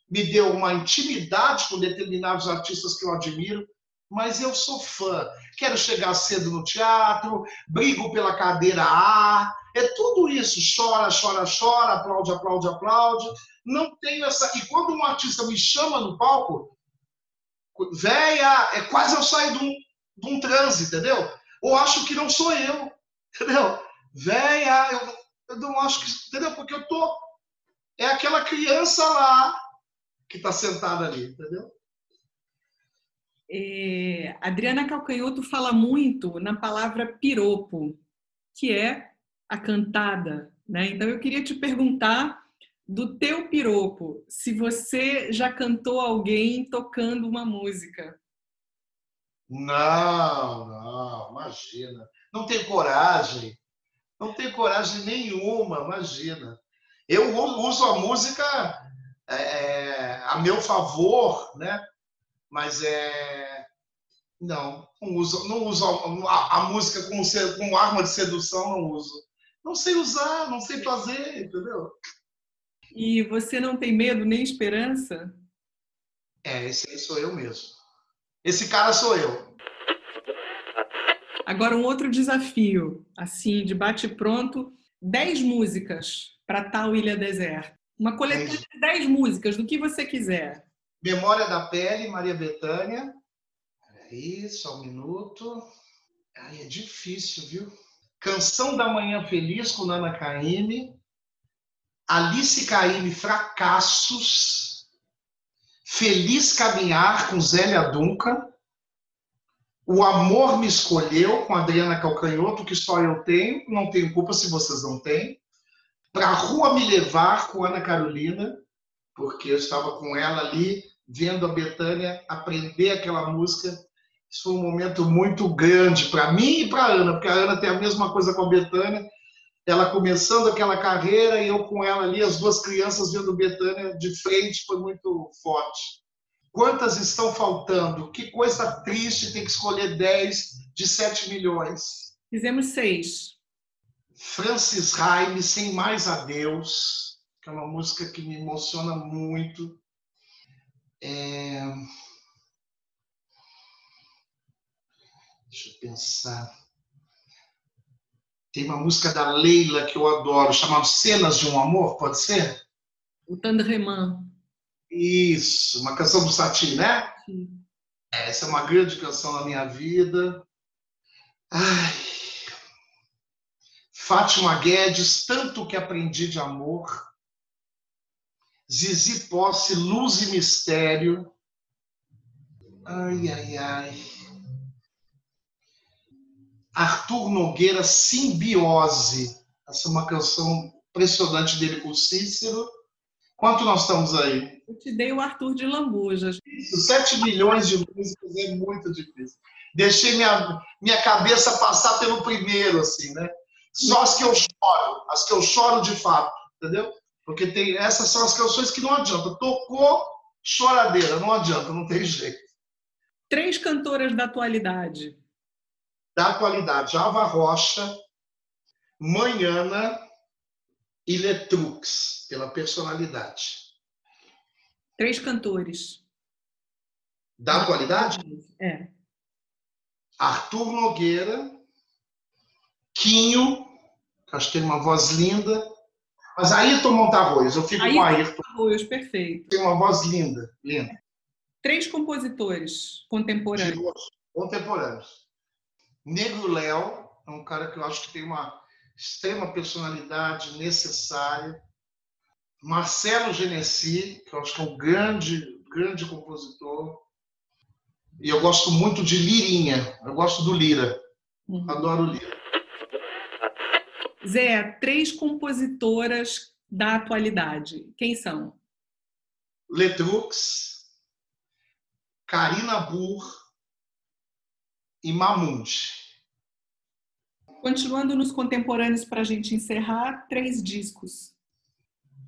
me deu uma intimidade com determinados artistas que eu admiro, mas eu sou fã. Quero chegar cedo no teatro, brigo pela cadeira A, é tudo isso. Chora, chora, chora, aplaude, aplaude, aplaude. Não tenho essa. E quando um artista me chama no palco, véia, é quase eu sair de um, de um transe, entendeu? Ou acho que não sou eu, entendeu? Véia, eu, eu não acho que. Entendeu? Porque eu tô. É aquela criança lá que está sentada ali, entendeu? É, Adriana Calcanhoto fala muito na palavra piropo, que é a cantada. Né? Então eu queria te perguntar do teu piropo, se você já cantou alguém tocando uma música. Não, não, imagina. Não tenho coragem. Não tenho coragem nenhuma, imagina. Eu uso a música é, é a meu favor, né? Mas é não, não uso, não uso a, a música como, como arma de sedução, não uso. Não sei usar, não sei fazer, entendeu? E você não tem medo nem esperança? É, esse aí sou eu mesmo. Esse cara sou eu. Agora, um outro desafio, assim, de bate-pronto: 10 músicas para tal Ilha Deserta. Uma coletânea de 10 músicas, do que você quiser. Memória da Pele, Maria Bethânia. Peraí, só um minuto. Ai, é difícil, viu? Canção da Manhã Feliz, com Nana Caymmi. Alice Caymmi, Fracassos. Feliz Caminhar, com Zélia Duncan. O Amor Me Escolheu, com Adriana Calcanhoto, que só eu tenho. Não tenho culpa se vocês não têm para a rua me levar com Ana Carolina, porque eu estava com ela ali, vendo a Betânia aprender aquela música. Isso foi um momento muito grande para mim e para a Ana, porque a Ana tem a mesma coisa com a Betânia. Ela começando aquela carreira e eu com ela ali, as duas crianças vendo Betânia de frente, foi muito forte. Quantas estão faltando? Que coisa triste tem que escolher 10 de 7 milhões. Fizemos seis. Francis Raime, Sem Mais Adeus, que é uma música que me emociona muito. É... Deixa eu pensar. Tem uma música da Leila que eu adoro, chamada Cenas de um Amor, pode ser? O Tandreman. Isso, uma canção do Satie, né? Sim. Essa é uma grande canção na minha vida. Ai, Fátima Guedes, tanto que aprendi de amor. Zizi Posse, Luz e Mistério. Ai, ai, ai. Arthur Nogueira, Simbiose. Essa é uma canção impressionante dele com Cícero. Quanto nós estamos aí? Eu te dei o Arthur de Lambujas. Isso, 7 milhões de músicas é muito difícil. Deixei minha, minha cabeça passar pelo primeiro, assim, né? Só as que eu choro, as que eu choro de fato, entendeu? Porque tem, essas são as canções que não adianta. Tocou, choradeira, não adianta, não tem jeito. Três cantoras da atualidade. Da atualidade, Ava Rocha, Manhana e Letrux, pela personalidade. Três cantores. Da atualidade? É. Arthur Nogueira, Quinho, acho que tem uma voz linda. Mas Ayrton Montarroz, eu fico Ayrton com Ayrton. Montarroz, perfeito. Tem uma voz linda, linda. Três compositores contemporâneos. Contemporâneos. Negro Léo é um cara que eu acho que tem uma extrema personalidade necessária. Marcelo Genesi, que eu acho que é um grande, grande compositor. E eu gosto muito de Lirinha, eu gosto do Lira. Uhum. Adoro Lira. Zé, três compositoras da atualidade. Quem são? Letrux, Karina Burr e Mamundi. Continuando nos contemporâneos para a gente encerrar, três discos.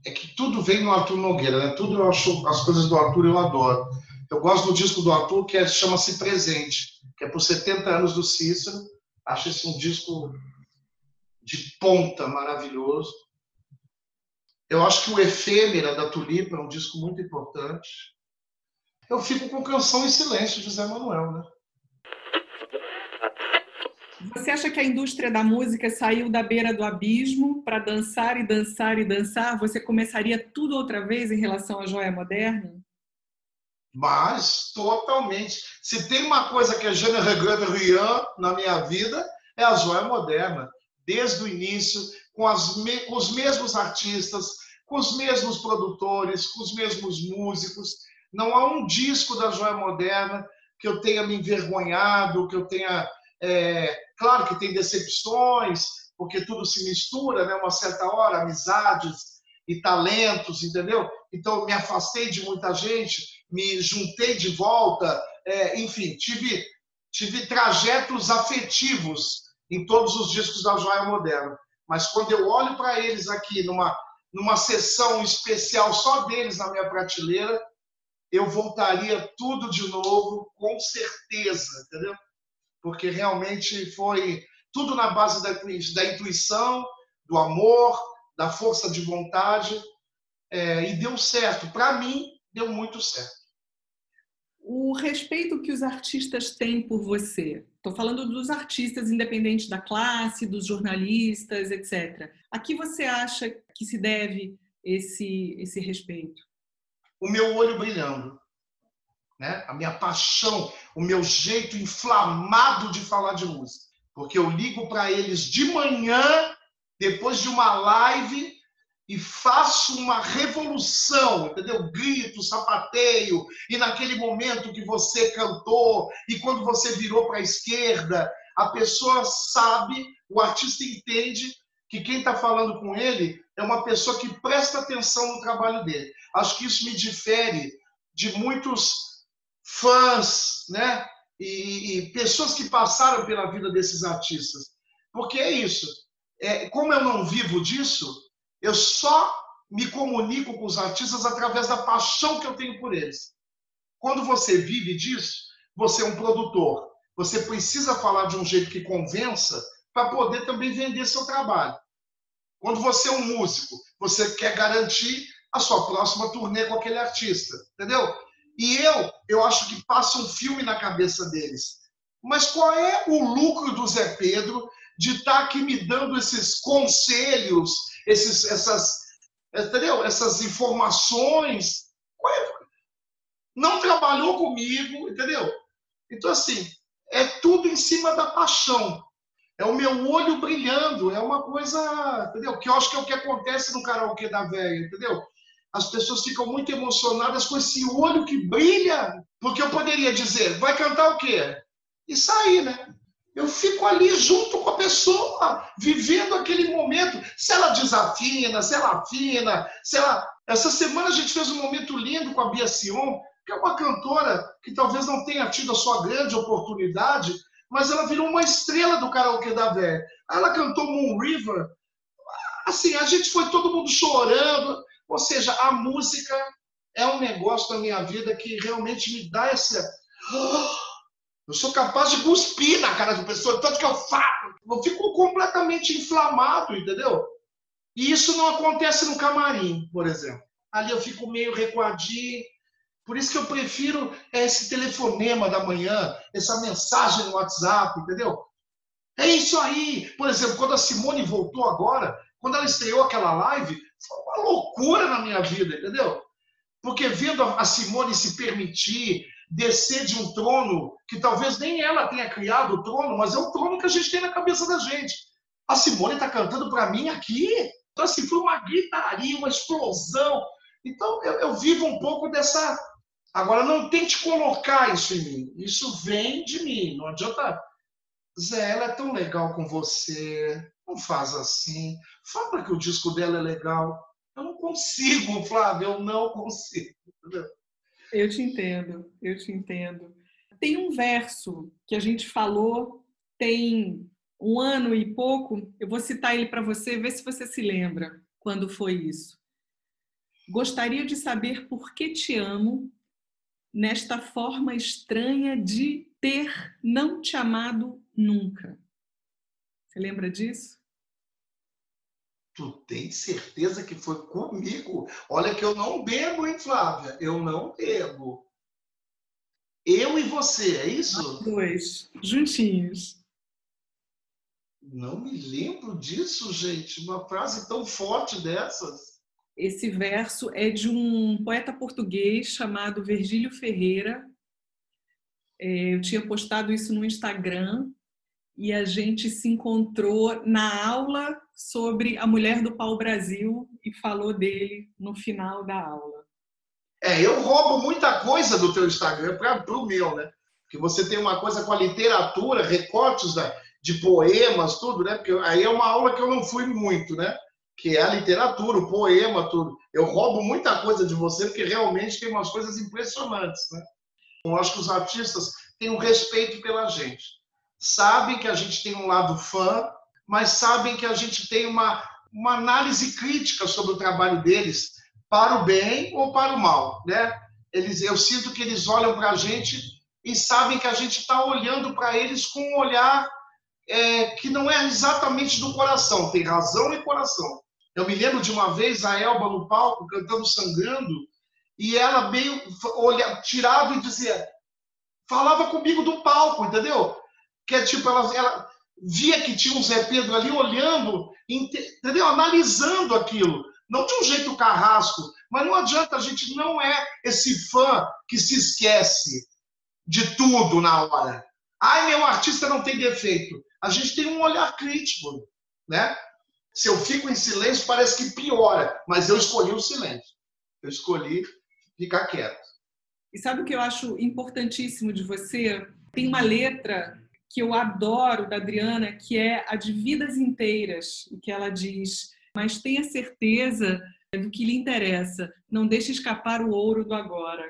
É que tudo vem no Arthur Nogueira, né? Tudo eu acho, as coisas do Arthur eu adoro. Eu gosto do disco do Arthur que é, chama-se Presente, que é por 70 anos do Cícero. Acho esse um disco de ponta maravilhoso. Eu acho que o Efêmera da Tulipa é um disco muito importante. Eu fico com Canção em Silêncio de Zé Manuel, né? Você acha que a indústria da música saiu da beira do abismo para dançar e dançar e dançar? Você começaria tudo outra vez em relação à joia moderna? Mas, totalmente. Se tem uma coisa que a je ne regrette na minha vida, é a joia moderna. Desde o início, com, as, com os mesmos artistas, com os mesmos produtores, com os mesmos músicos. Não há um disco da joia moderna que eu tenha me envergonhado, que eu tenha é, claro que tem decepções, porque tudo se mistura, né? Uma certa hora, amizades e talentos, entendeu? Então, me afastei de muita gente, me juntei de volta, é, enfim, tive, tive trajetos afetivos em todos os discos da Joia Moderna. Mas quando eu olho para eles aqui numa, numa sessão especial só deles na minha prateleira, eu voltaria tudo de novo, com certeza, entendeu? Porque realmente foi tudo na base da, da intuição, do amor, da força de vontade, é, e deu certo. Para mim, deu muito certo. O respeito que os artistas têm por você. Estou falando dos artistas independentes da classe, dos jornalistas, etc. A que você acha que se deve esse, esse respeito? O meu olho brilhando né? a minha paixão, o meu jeito inflamado de falar de música. Porque eu ligo para eles de manhã, depois de uma live, e faço uma revolução, entendeu? Grito, sapateio, e naquele momento que você cantou, e quando você virou para a esquerda, a pessoa sabe, o artista entende que quem está falando com ele é uma pessoa que presta atenção no trabalho dele. Acho que isso me difere de muitos fãs, né? E, e, pessoas que passaram pela vida desses artistas. Porque é isso. É, como eu não vivo disso, eu só me comunico com os artistas através da paixão que eu tenho por eles. Quando você vive disso, você é um produtor. Você precisa falar de um jeito que convença para poder também vender seu trabalho. Quando você é um músico, você quer garantir a sua próxima turnê com aquele artista, entendeu? E eu, eu acho que passa um filme na cabeça deles. Mas qual é o lucro do Zé Pedro de estar tá aqui me dando esses conselhos, esses, essas, entendeu? essas informações? É? Não trabalhou comigo, entendeu? Então, assim, é tudo em cima da paixão. É o meu olho brilhando, é uma coisa, entendeu? Que eu acho que é o que acontece no karaokê da velha, entendeu? As pessoas ficam muito emocionadas com esse olho que brilha, porque eu poderia dizer, vai cantar o quê? E sair, né? Eu fico ali junto com a pessoa, vivendo aquele momento. Se ela desafina, se ela afina, se ela. Essa semana a gente fez um momento lindo com a Bia Sion, que é uma cantora que talvez não tenha tido a sua grande oportunidade, mas ela virou uma estrela do karaokê da Vé. Ela cantou Moon River. Assim, a gente foi todo mundo chorando. Ou seja, a música é um negócio da minha vida que realmente me dá essa. Eu sou capaz de cuspir na cara da pessoa, tanto que eu falo. Eu fico completamente inflamado, entendeu? E isso não acontece no camarim, por exemplo. Ali eu fico meio recuadinho. Por isso que eu prefiro esse telefonema da manhã, essa mensagem no WhatsApp, entendeu? É isso aí. Por exemplo, quando a Simone voltou agora, quando ela estreou aquela live, foi uma loucura na minha vida, entendeu? Porque vendo a Simone se permitir descer de um trono que talvez nem ela tenha criado o trono, mas é o trono que a gente tem na cabeça da gente. A Simone está cantando para mim aqui. Então, assim, foi uma gritaria, uma explosão. Então, eu, eu vivo um pouco dessa. Agora, não tente colocar isso em mim. Isso vem de mim. Não adianta. Zé, ela é tão legal com você. Não faz assim. Fala que o disco dela é legal. Eu não consigo, Flávio, eu não consigo. Eu te entendo, eu te entendo. tem um verso que a gente falou tem um ano e pouco. Eu vou citar ele para você, ver se você se lembra quando foi isso. Gostaria de saber por que te amo nesta forma estranha de ter não te amado nunca. Você lembra disso? Tu tem certeza que foi comigo? Olha que eu não bebo, hein, Flávia? Eu não bebo. Eu e você, é isso? Dois, juntinhos. Não me lembro disso, gente. Uma frase tão forte dessas. Esse verso é de um poeta português chamado Virgílio Ferreira. É, eu tinha postado isso no Instagram e a gente se encontrou na aula sobre a mulher do pau-brasil e falou dele no final da aula. É, eu roubo muita coisa do teu Instagram para o meu, né? Porque você tem uma coisa com a literatura, recortes da, de poemas, tudo, né? Porque aí é uma aula que eu não fui muito, né? Que é a literatura, o poema, tudo. Eu roubo muita coisa de você porque realmente tem umas coisas impressionantes, né? Eu acho que os artistas têm um respeito pela gente. Sabem que a gente tem um lado fã, mas sabem que a gente tem uma, uma análise crítica sobre o trabalho deles, para o bem ou para o mal, né? Eles, eu sinto que eles olham para a gente e sabem que a gente está olhando para eles com um olhar é, que não é exatamente do coração, tem razão e coração. Eu me lembro de uma vez a Elba no palco cantando Sangrando e ela meio olha, tirava e dizia, falava comigo do palco, entendeu? Que é tipo, ela, ela via que tinha um Zé Pedro ali olhando, entendeu? Analisando aquilo. Não de um jeito carrasco, mas não adianta, a gente não é esse fã que se esquece de tudo na hora. Ai, meu artista não tem defeito. A gente tem um olhar crítico, né? Se eu fico em silêncio, parece que piora, mas eu escolhi o silêncio. Eu escolhi ficar quieto. E sabe o que eu acho importantíssimo de você? Tem uma letra que eu adoro da Adriana, que é a de Vidas Inteiras, e que ela diz: Mas tenha certeza do que lhe interessa, não deixe escapar o ouro do agora.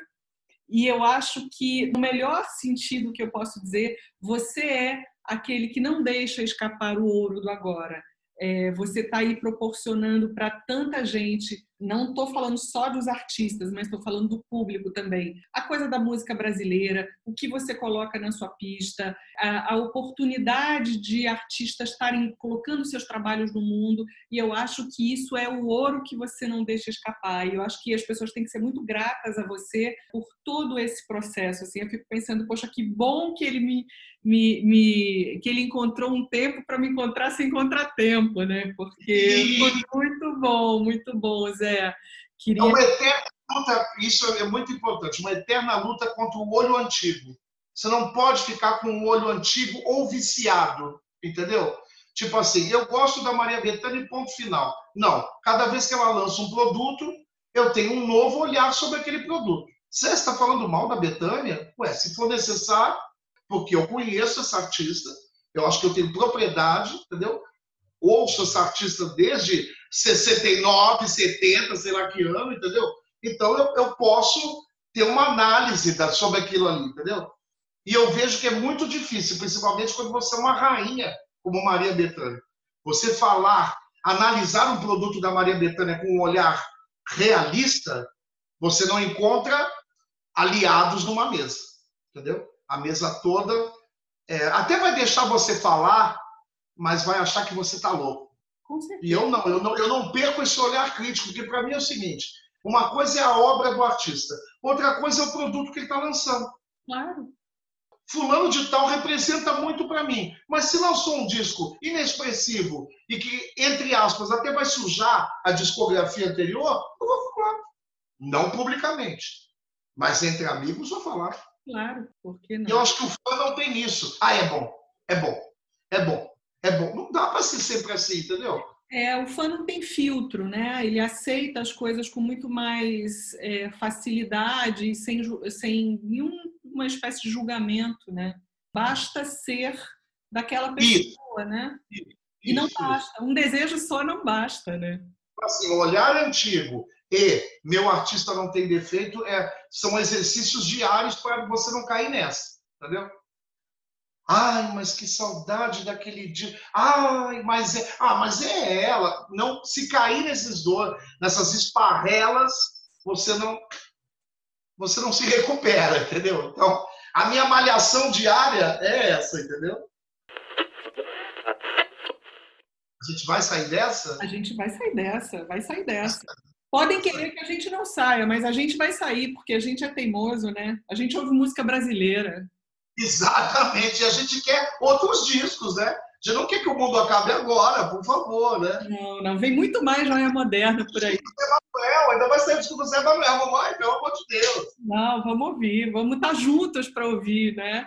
E eu acho que, no melhor sentido que eu posso dizer, você é aquele que não deixa escapar o ouro do agora. É, você está aí proporcionando para tanta gente não estou falando só dos artistas, mas estou falando do público também. A coisa da música brasileira, o que você coloca na sua pista, a, a oportunidade de artistas estarem colocando seus trabalhos no mundo, e eu acho que isso é o ouro que você não deixa escapar. E eu acho que as pessoas têm que ser muito gratas a você por todo esse processo. Assim, eu fico pensando, poxa, que bom que ele me, me, me que ele encontrou um tempo para me encontrar sem contratempo, né? Porque foi muito bom, muito bom, Zé. É, queria... É uma eterna luta, isso é muito importante, uma eterna luta contra o olho antigo. Você não pode ficar com o olho antigo ou viciado, entendeu? Tipo assim, eu gosto da Maria Bethânia ponto final. Não, cada vez que ela lança um produto, eu tenho um novo olhar sobre aquele produto. Você está falando mal da Betânia? Ué, se for necessário, porque eu conheço essa artista, eu acho que eu tenho propriedade, entendeu? Ouço essa artista desde 69, 70, sei lá que ano, entendeu? Então eu, eu posso ter uma análise da, sobre aquilo ali, entendeu? E eu vejo que é muito difícil, principalmente quando você é uma rainha como Maria Bethânia. Você falar, analisar um produto da Maria Bethânia com um olhar realista, você não encontra aliados numa mesa, entendeu? A mesa toda é, até vai deixar você falar, mas vai achar que você está louco. E eu não, eu não, eu não perco esse olhar crítico, porque para mim é o seguinte: uma coisa é a obra do artista, outra coisa é o produto que ele está lançando. Claro. Fulano de tal representa muito para mim, mas se lançou um disco inexpressivo e que, entre aspas, até vai sujar a discografia anterior, eu vou falar. Não publicamente, mas entre amigos vou falar. Claro, por que não? Eu acho que o fã não tem isso. Ah, é bom, é bom, é bom é bom. Não dá para ser sempre assim, entendeu? É, o fã não tem filtro, né? Ele aceita as coisas com muito mais é, facilidade, sem, sem nenhuma espécie de julgamento, né? Basta ser daquela pessoa, isso. né? Isso. E não basta. Um desejo só não basta, né? Assim, o olhar antigo e meu artista não tem defeito é, são exercícios diários para você não cair nessa. entendeu? Ai, mas que saudade daquele dia. Ai, mas é, ah, mas é ela. Não, se cair nesses dois, nessas esparrelas, você não você não se recupera, entendeu? Então, a minha malhação diária é essa, entendeu? A gente vai sair dessa? A gente vai sair dessa, vai sair dessa. Podem querer que a gente não saia, mas a gente vai sair, porque a gente é teimoso, né? A gente ouve música brasileira. Exatamente. E a gente quer outros discos, né? A gente não quer que o mundo acabe agora, por favor, né? Não, não. Vem muito mais joia moderna por aí. Zé Manuel, ainda vai sair o disco do Zé Manuel. Mamãe, pelo amor de Deus. Não, vamos ouvir. Vamos estar juntos para ouvir, né?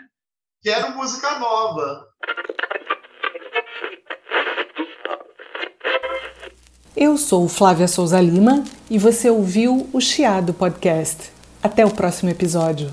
Quero música nova. Eu sou Flávia Souza Lima e você ouviu o Chiado Podcast. Até o próximo episódio.